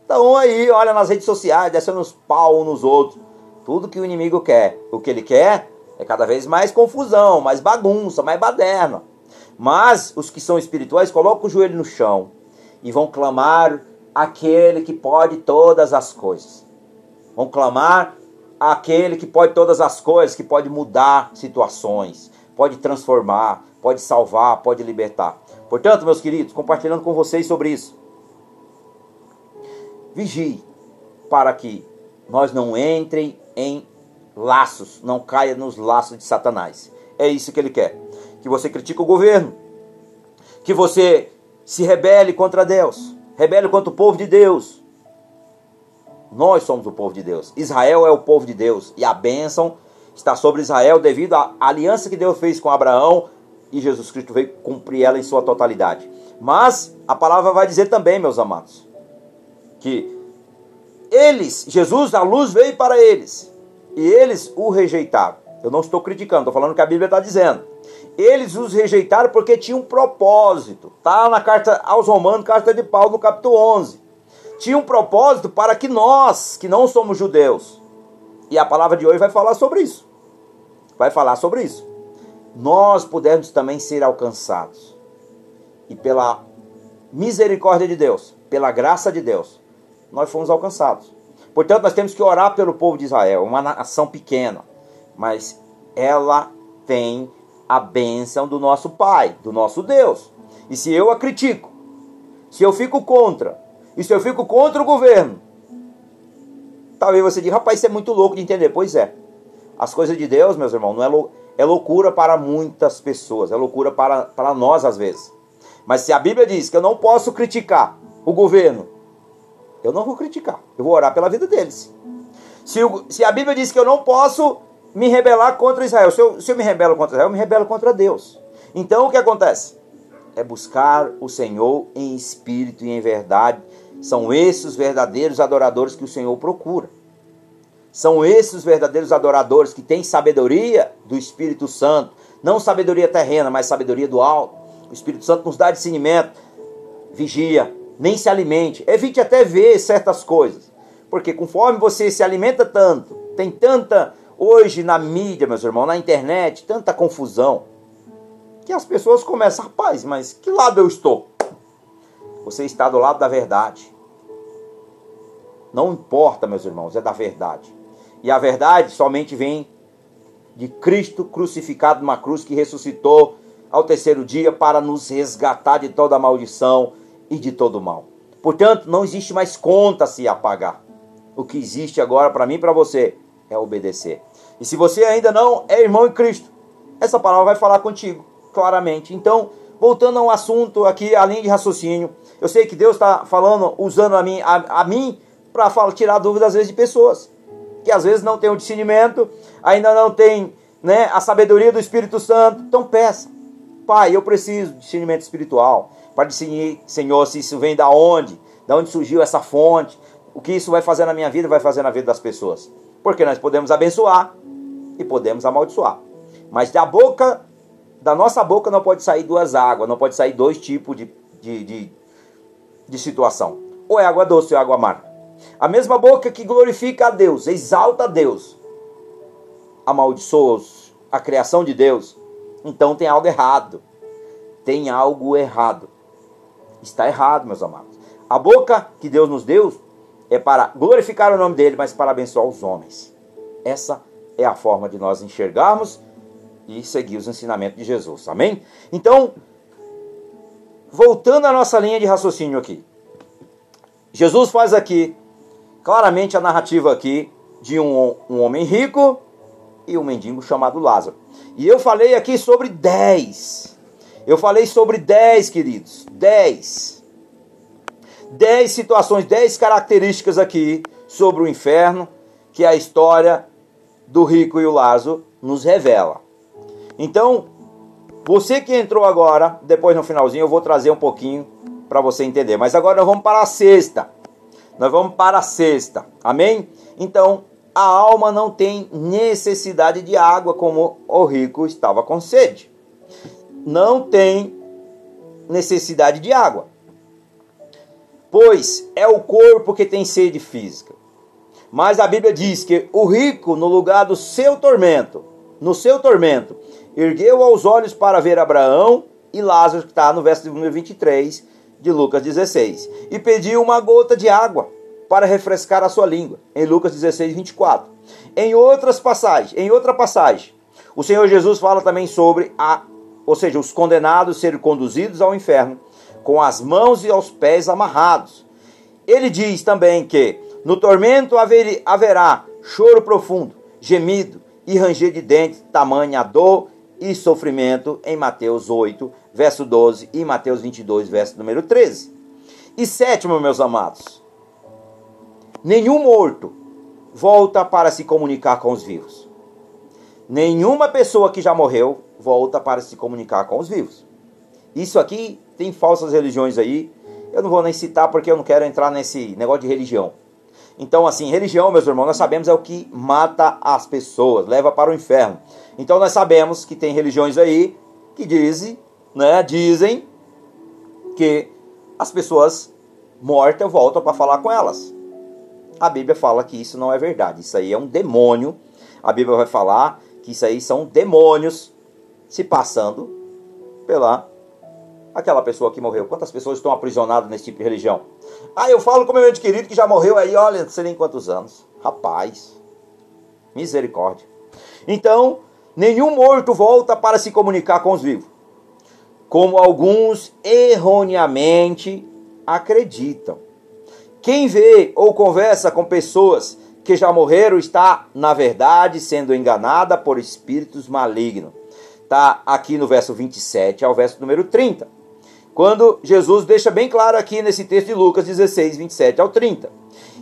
estão aí, olha nas redes sociais, descendo uns pau nos outros. Tudo que o inimigo quer. O que ele quer é cada vez mais confusão, mais bagunça, mais baderna. Mas os que são espirituais colocam o joelho no chão e vão clamar aquele que pode todas as coisas. Vão clamar aquele que pode todas as coisas, que pode mudar situações, pode transformar, pode salvar, pode libertar. Portanto, meus queridos, compartilhando com vocês sobre isso. Vigie para que nós não entrem em laços, não caia nos laços de Satanás. É isso que ele quer. Que você critique o governo, que você se rebele contra Deus, rebelde contra o povo de Deus. Nós somos o povo de Deus. Israel é o povo de Deus. E a bênção está sobre Israel devido à aliança que Deus fez com Abraão e Jesus Cristo veio cumprir ela em sua totalidade. Mas a palavra vai dizer também, meus amados, que eles, Jesus, a luz veio para eles e eles o rejeitaram. Eu não estou criticando, estou falando o que a Bíblia está dizendo. Eles os rejeitaram porque tinham um propósito. Está na carta aos Romanos, carta de Paulo, no capítulo 11. Tinha um propósito para que nós, que não somos judeus, e a palavra de hoje vai falar sobre isso. Vai falar sobre isso. Nós pudermos também ser alcançados. E pela misericórdia de Deus, pela graça de Deus, nós fomos alcançados. Portanto, nós temos que orar pelo povo de Israel, uma nação pequena, mas ela tem a bênção do nosso Pai, do nosso Deus. E se eu a critico, se eu fico contra, e se eu fico contra o governo, talvez você diga, rapaz, isso é muito louco de entender. Pois é. As coisas de Deus, meus irmãos, não é, lou é loucura para muitas pessoas, é loucura para, para nós às vezes. Mas se a Bíblia diz que eu não posso criticar o governo, eu não vou criticar, eu vou orar pela vida deles. Se, o, se a Bíblia diz que eu não posso me rebelar contra Israel. Se eu, se eu me rebelo contra Israel, eu me rebelo contra Deus. Então o que acontece? É buscar o Senhor em espírito e em verdade. São esses os verdadeiros adoradores que o Senhor procura. São esses os verdadeiros adoradores que têm sabedoria do Espírito Santo. Não sabedoria terrena, mas sabedoria do alto. O Espírito Santo nos dá discernimento. Vigia, nem se alimente. Evite até ver certas coisas. Porque conforme você se alimenta tanto, tem tanta Hoje na mídia, meus irmãos, na internet, tanta confusão, que as pessoas começam, rapaz, mas que lado eu estou? Você está do lado da verdade. Não importa, meus irmãos, é da verdade. E a verdade somente vem de Cristo crucificado numa cruz que ressuscitou ao terceiro dia para nos resgatar de toda maldição e de todo mal. Portanto, não existe mais conta se apagar. O que existe agora para mim e para você é obedecer. E se você ainda não é irmão em Cristo, essa palavra vai falar contigo claramente. Então, voltando ao assunto aqui, a linha de raciocínio, Eu sei que Deus está falando, usando a mim, a, a mim para tirar dúvidas às vezes de pessoas que às vezes não tem o discernimento, ainda não tem né, a sabedoria do Espírito Santo. Então peça, Pai, eu preciso de discernimento espiritual para discernir, Senhor, se isso vem da onde, da onde surgiu essa fonte, o que isso vai fazer na minha vida, vai fazer na vida das pessoas. Porque nós podemos abençoar podemos amaldiçoar. Mas da boca, da nossa boca não pode sair duas águas, não pode sair dois tipos de, de, de, de situação. Ou é água doce ou é água amarga. A mesma boca que glorifica a Deus, exalta a Deus, amaldiçoa a criação de Deus, então tem algo errado. Tem algo errado. Está errado, meus amados. A boca que Deus nos deu é para glorificar o nome dele, mas para abençoar os homens. Essa é a forma de nós enxergarmos e seguir os ensinamentos de Jesus. Amém? Então, voltando à nossa linha de raciocínio aqui. Jesus faz aqui claramente a narrativa aqui de um, um homem rico e um mendigo chamado Lázaro. E eu falei aqui sobre 10. Eu falei sobre 10, queridos. 10. 10 situações, 10 características aqui sobre o inferno que a história do rico e o Lázaro nos revela. Então, você que entrou agora, depois no finalzinho eu vou trazer um pouquinho para você entender. Mas agora nós vamos para a sexta. Nós vamos para a sexta. Amém? Então, a alma não tem necessidade de água como o rico estava com sede. Não tem necessidade de água. Pois é o corpo que tem sede física. Mas a Bíblia diz que o rico, no lugar do seu tormento, no seu tormento, ergueu aos olhos para ver Abraão e Lázaro, que está no verso número 23, de Lucas 16, e pediu uma gota de água para refrescar a sua língua, em Lucas 16, 24. Em outras passagens, em outra passagem, o Senhor Jesus fala também sobre a, ou seja, os condenados serem conduzidos ao inferno com as mãos e os pés amarrados. Ele diz também que no tormento haver, haverá choro profundo, gemido e ranger de dentes, tamanha dor e sofrimento em Mateus 8, verso 12 e Mateus 22, verso número 13. E sétimo, meus amados, nenhum morto volta para se comunicar com os vivos. Nenhuma pessoa que já morreu volta para se comunicar com os vivos. Isso aqui tem falsas religiões aí. Eu não vou nem citar porque eu não quero entrar nesse negócio de religião. Então, assim, religião, meus irmãos, nós sabemos é o que mata as pessoas, leva para o inferno. Então, nós sabemos que tem religiões aí que dizem, né, dizem que as pessoas mortas voltam para falar com elas. A Bíblia fala que isso não é verdade. Isso aí é um demônio. A Bíblia vai falar que isso aí são demônios se passando pela aquela pessoa que morreu. Quantas pessoas estão aprisionadas nesse tipo de religião? Ah, eu falo com meu ente querido que já morreu aí, olha, não sei nem quantos anos. Rapaz, misericórdia. Então, nenhum morto volta para se comunicar com os vivos, como alguns erroneamente acreditam. Quem vê ou conversa com pessoas que já morreram está, na verdade, sendo enganada por espíritos malignos. Está aqui no verso 27 ao verso número 30. Quando Jesus deixa bem claro aqui nesse texto de Lucas 16, 27 ao 30.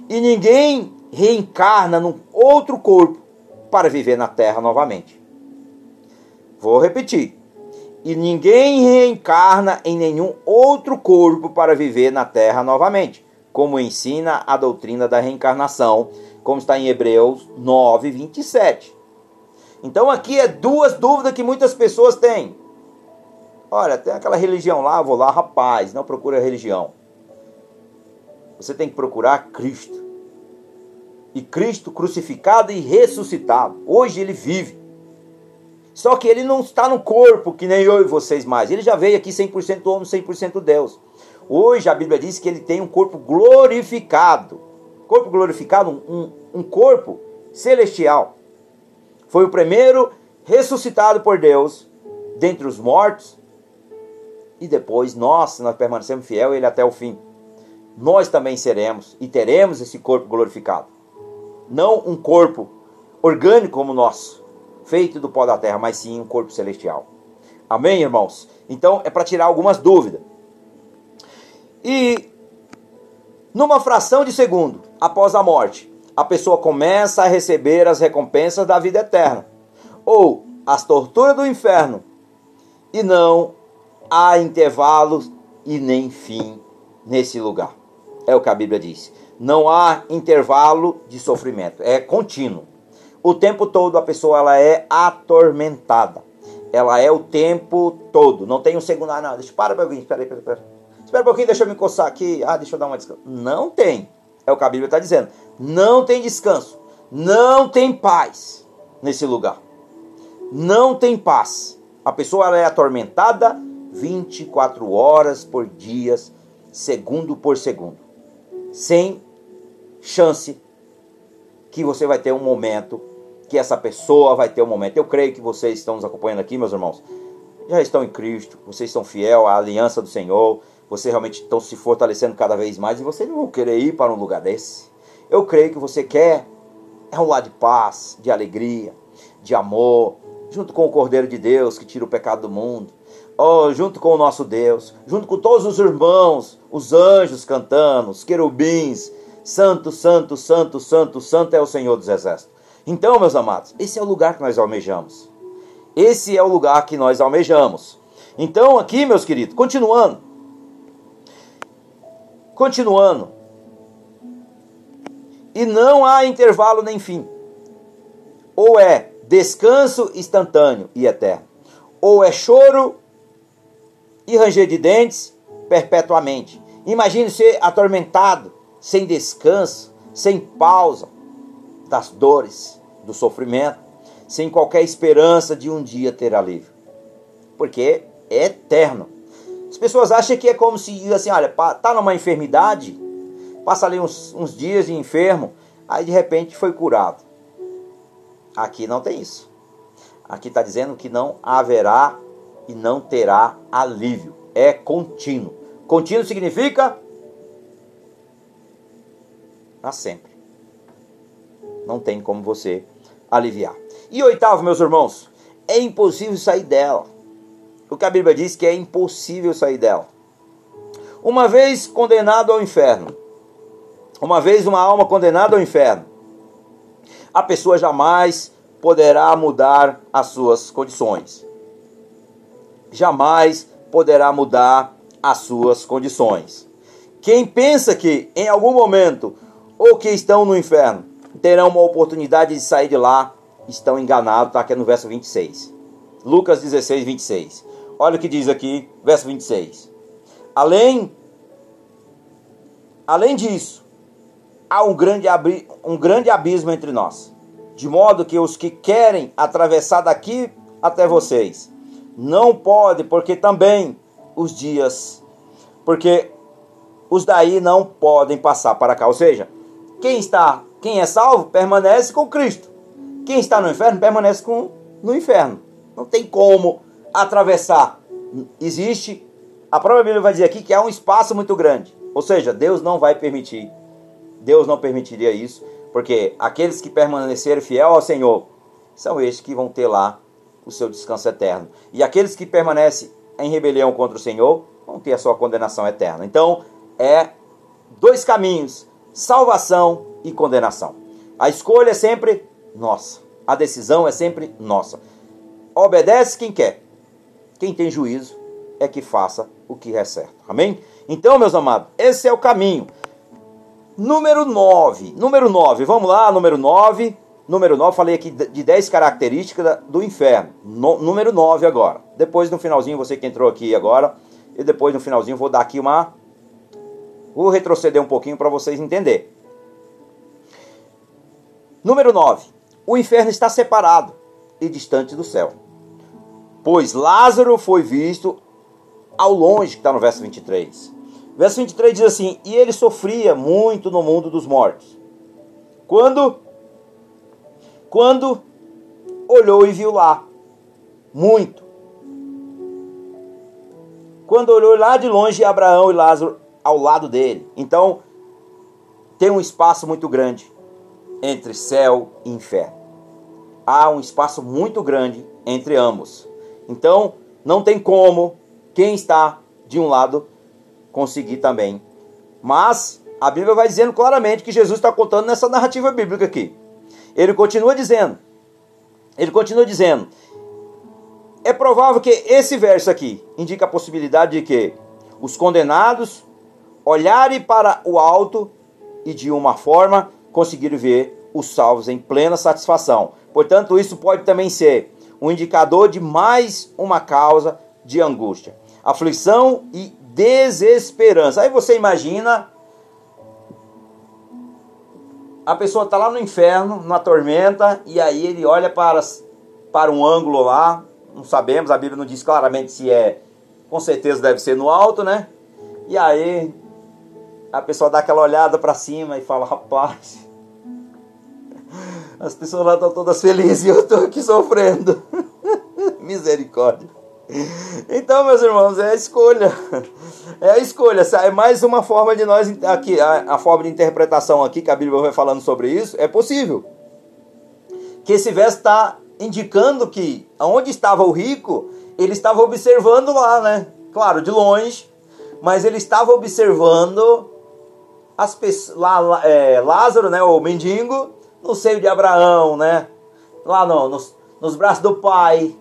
E ninguém reencarna num outro corpo para viver na terra novamente. Vou repetir. E ninguém reencarna em nenhum outro corpo para viver na terra novamente, como ensina a doutrina da reencarnação, como está em Hebreus 9, 27. Então aqui é duas dúvidas que muitas pessoas têm. Olha, tem aquela religião lá, vou lá, rapaz, não procura religião. Você tem que procurar Cristo. E Cristo crucificado e ressuscitado. Hoje ele vive. Só que ele não está no corpo que nem eu e vocês mais. Ele já veio aqui 100% homem, 100% Deus. Hoje a Bíblia diz que ele tem um corpo glorificado. Corpo glorificado, um, um corpo celestial. Foi o primeiro ressuscitado por Deus dentre os mortos e depois nós, se nós permanecemos fiel a Ele até o fim, nós também seremos e teremos esse corpo glorificado. Não um corpo orgânico como o nosso, feito do pó da terra, mas sim um corpo celestial. Amém, irmãos? Então é para tirar algumas dúvidas. E numa fração de segundo após a morte, a pessoa começa a receber as recompensas da vida eterna, ou as torturas do inferno, e não há intervalos e nem fim nesse lugar. É o que a Bíblia diz. Não há intervalo de sofrimento, é contínuo. O tempo todo a pessoa ela é atormentada. Ela é o tempo todo. Não tem um segundo. Ah, não, deixa, para, para, espera aí, espera, espera. Espera um pouquinho, deixa eu me coçar aqui. Ah, deixa eu dar uma descanso. Não tem. É o que a Bíblia está dizendo. Não tem descanso. Não tem paz nesse lugar. Não tem paz. A pessoa ela é atormentada 24 horas por dia, segundo por segundo. Sem chance que você vai ter um momento, que essa pessoa vai ter um momento. Eu creio que vocês estão nos acompanhando aqui, meus irmãos. Já estão em Cristo, vocês são fiel à aliança do Senhor, vocês realmente estão se fortalecendo cada vez mais e vocês não vão querer ir para um lugar desse. Eu creio que você quer é um lar de paz, de alegria, de amor, junto com o Cordeiro de Deus que tira o pecado do mundo, oh, junto com o nosso Deus, junto com todos os irmãos, os anjos cantando, os querubins, santo, santo, santo, santo, santo é o Senhor dos Exércitos. Então, meus amados, esse é o lugar que nós almejamos. Esse é o lugar que nós almejamos. Então, aqui, meus queridos, continuando. Continuando. E não há intervalo nem fim. Ou é descanso instantâneo e eterno, ou é choro e ranger de dentes perpetuamente. Imagine ser atormentado, sem descanso, sem pausa das dores, do sofrimento, sem qualquer esperança de um dia ter alívio. Porque é eterno. As pessoas acham que é como se assim, olha, tá numa enfermidade, passa ali uns, uns dias de enfermo, aí de repente foi curado. Aqui não tem isso. Aqui está dizendo que não haverá e não terá alívio. É contínuo. Contínuo significa para sempre. Não tem como você aliviar. E oitavo, meus irmãos, é impossível sair dela. O que a Bíblia diz que é impossível sair dela. Uma vez condenado ao inferno, uma vez uma alma condenada ao inferno, a pessoa jamais poderá mudar as suas condições. Jamais poderá mudar as suas condições. Quem pensa que em algum momento ou que estão no inferno terão uma oportunidade de sair de lá, estão enganados, está aqui no verso 26. Lucas 16, 26. Olha o que diz aqui, verso 26. Além, além disso, há um grande, um grande abismo entre nós, de modo que os que querem atravessar daqui até vocês não podem, porque também os dias, porque os daí não podem passar para cá. Ou seja, quem está, quem é salvo, permanece com Cristo. Quem está no inferno permanece com no inferno. Não tem como atravessar. Existe, a própria Bíblia vai dizer aqui que há um espaço muito grande. Ou seja, Deus não vai permitir Deus não permitiria isso, porque aqueles que permanecerem fiel ao Senhor são estes que vão ter lá o seu descanso eterno. E aqueles que permanecem em rebelião contra o Senhor vão ter a sua condenação eterna. Então, é dois caminhos: salvação e condenação. A escolha é sempre nossa. A decisão é sempre nossa. Obedece quem quer. Quem tem juízo é que faça o que é certo. Amém? Então, meus amados, esse é o caminho. Número 9. Número 9. Vamos lá, número 9. Número 9, falei aqui de 10 características do inferno. No, número 9 agora. Depois no finalzinho, você que entrou aqui agora, e depois no finalzinho vou dar aqui uma Vou retroceder um pouquinho para vocês entenderem. Número 9. O inferno está separado e distante do céu. Pois Lázaro foi visto ao longe, que está no verso 23. Verso 23 diz assim: E ele sofria muito no mundo dos mortos. Quando? Quando olhou e viu lá. Muito. Quando olhou lá de longe Abraão e Lázaro ao lado dele. Então, tem um espaço muito grande entre céu e inferno. Há um espaço muito grande entre ambos. Então, não tem como quem está de um lado conseguir também. Mas a Bíblia vai dizendo claramente que Jesus está contando nessa narrativa bíblica aqui. Ele continua dizendo, ele continua dizendo, é provável que esse verso aqui indica a possibilidade de que os condenados olharem para o alto e de uma forma conseguirem ver os salvos em plena satisfação. Portanto, isso pode também ser um indicador de mais uma causa de angústia, aflição e desesperança. Aí você imagina a pessoa está lá no inferno, na tormenta, e aí ele olha para, para um ângulo lá, não sabemos, a Bíblia não diz claramente se é, com certeza deve ser no alto, né? E aí a pessoa dá aquela olhada para cima e fala: rapaz, as pessoas lá estão todas felizes e eu estou aqui sofrendo. Misericórdia. Então, meus irmãos, é a escolha. É a escolha. É mais uma forma de nós aqui, a, a forma de interpretação aqui que a Bíblia vai falando sobre isso, é possível. Que esse verso está indicando que onde estava o rico, ele estava observando lá, né? Claro, de longe, mas ele estava observando as lá, é, Lázaro, né, o mendigo, no seio de Abraão, né? Lá no, nos, nos braços do pai,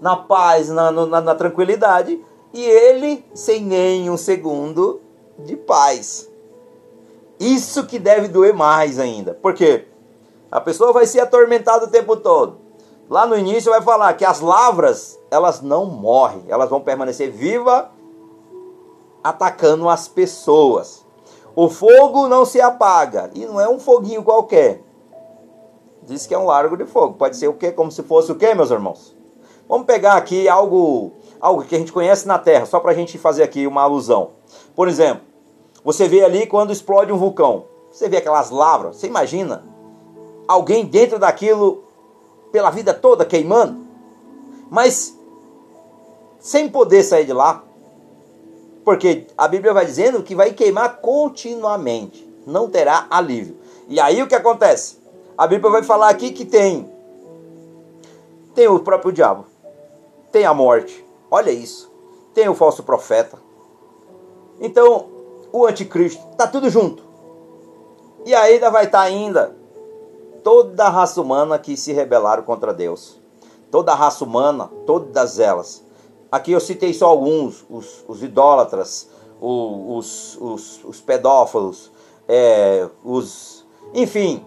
na paz, na, na, na tranquilidade, e ele sem nenhum segundo de paz. Isso que deve doer mais ainda. Por quê? A pessoa vai ser atormentada o tempo todo. Lá no início vai falar que as lavras, elas não morrem, elas vão permanecer vivas atacando as pessoas. O fogo não se apaga, e não é um foguinho qualquer. Diz que é um largo de fogo. Pode ser o quê? Como se fosse o quê, meus irmãos? Vamos pegar aqui algo, algo que a gente conhece na Terra, só para a gente fazer aqui uma alusão. Por exemplo, você vê ali quando explode um vulcão. Você vê aquelas lavras, você imagina alguém dentro daquilo pela vida toda queimando, mas sem poder sair de lá, porque a Bíblia vai dizendo que vai queimar continuamente, não terá alívio. E aí o que acontece? A Bíblia vai falar aqui que tem tem o próprio diabo, tem a morte. Olha isso. Tem o falso profeta. Então, o anticristo, tá tudo junto. E ainda vai estar tá ainda toda a raça humana que se rebelaram contra Deus. Toda a raça humana, todas elas. Aqui eu citei só alguns, os, os idólatras, os, os, os pedófilos, é, os. Enfim,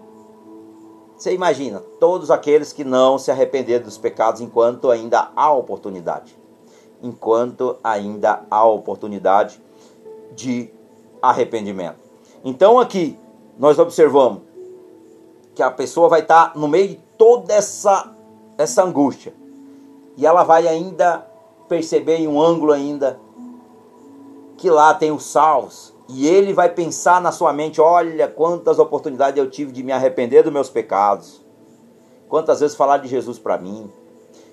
você imagina, todos aqueles que não se arrependeram dos pecados enquanto ainda há oportunidade. Enquanto ainda há oportunidade de arrependimento. Então aqui nós observamos que a pessoa vai estar no meio de toda essa, essa angústia. E ela vai ainda perceber em um ângulo ainda que lá tem os salvos. E ele vai pensar na sua mente: olha quantas oportunidades eu tive de me arrepender dos meus pecados. Quantas vezes falar de Jesus para mim.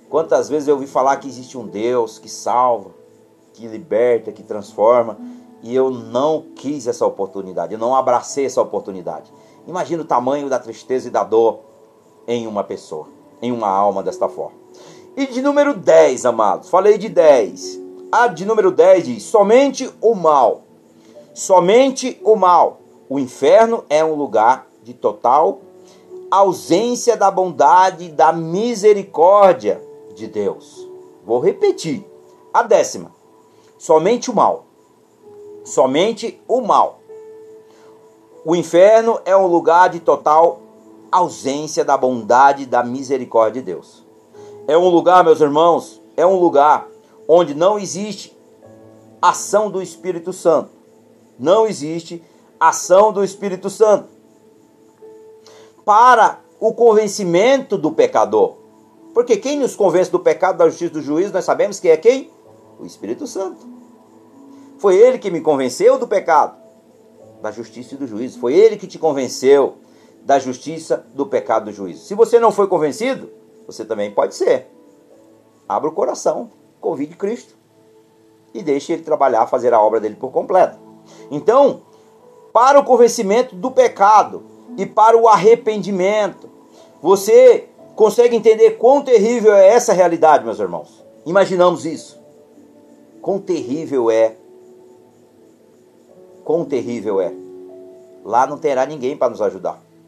Quantas vezes eu ouvi falar que existe um Deus que salva, que liberta, que transforma. E eu não quis essa oportunidade, eu não abracei essa oportunidade. Imagina o tamanho da tristeza e da dor em uma pessoa, em uma alma desta forma. E de número 10, amados, falei de 10. A de número 10 diz: somente o mal. Somente o mal. O inferno é um lugar de total ausência da bondade da misericórdia de Deus. Vou repetir. A décima. Somente o mal. Somente o mal. O inferno é um lugar de total ausência da bondade da misericórdia de Deus. É um lugar, meus irmãos, é um lugar onde não existe ação do Espírito Santo. Não existe ação do Espírito Santo. Para o convencimento do pecador. Porque quem nos convence do pecado, da justiça do juízo, nós sabemos que é quem? O Espírito Santo. Foi ele que me convenceu do pecado da justiça e do juízo. Foi ele que te convenceu da justiça, do pecado do juízo. Se você não foi convencido, você também pode ser. Abra o coração, convide Cristo e deixe ele trabalhar, fazer a obra dele por completo. Então, para o convencimento do pecado e para o arrependimento, você consegue entender quão terrível é essa realidade, meus irmãos? Imaginamos isso. Quão terrível é quão terrível é. Lá não terá ninguém para nos ajudar.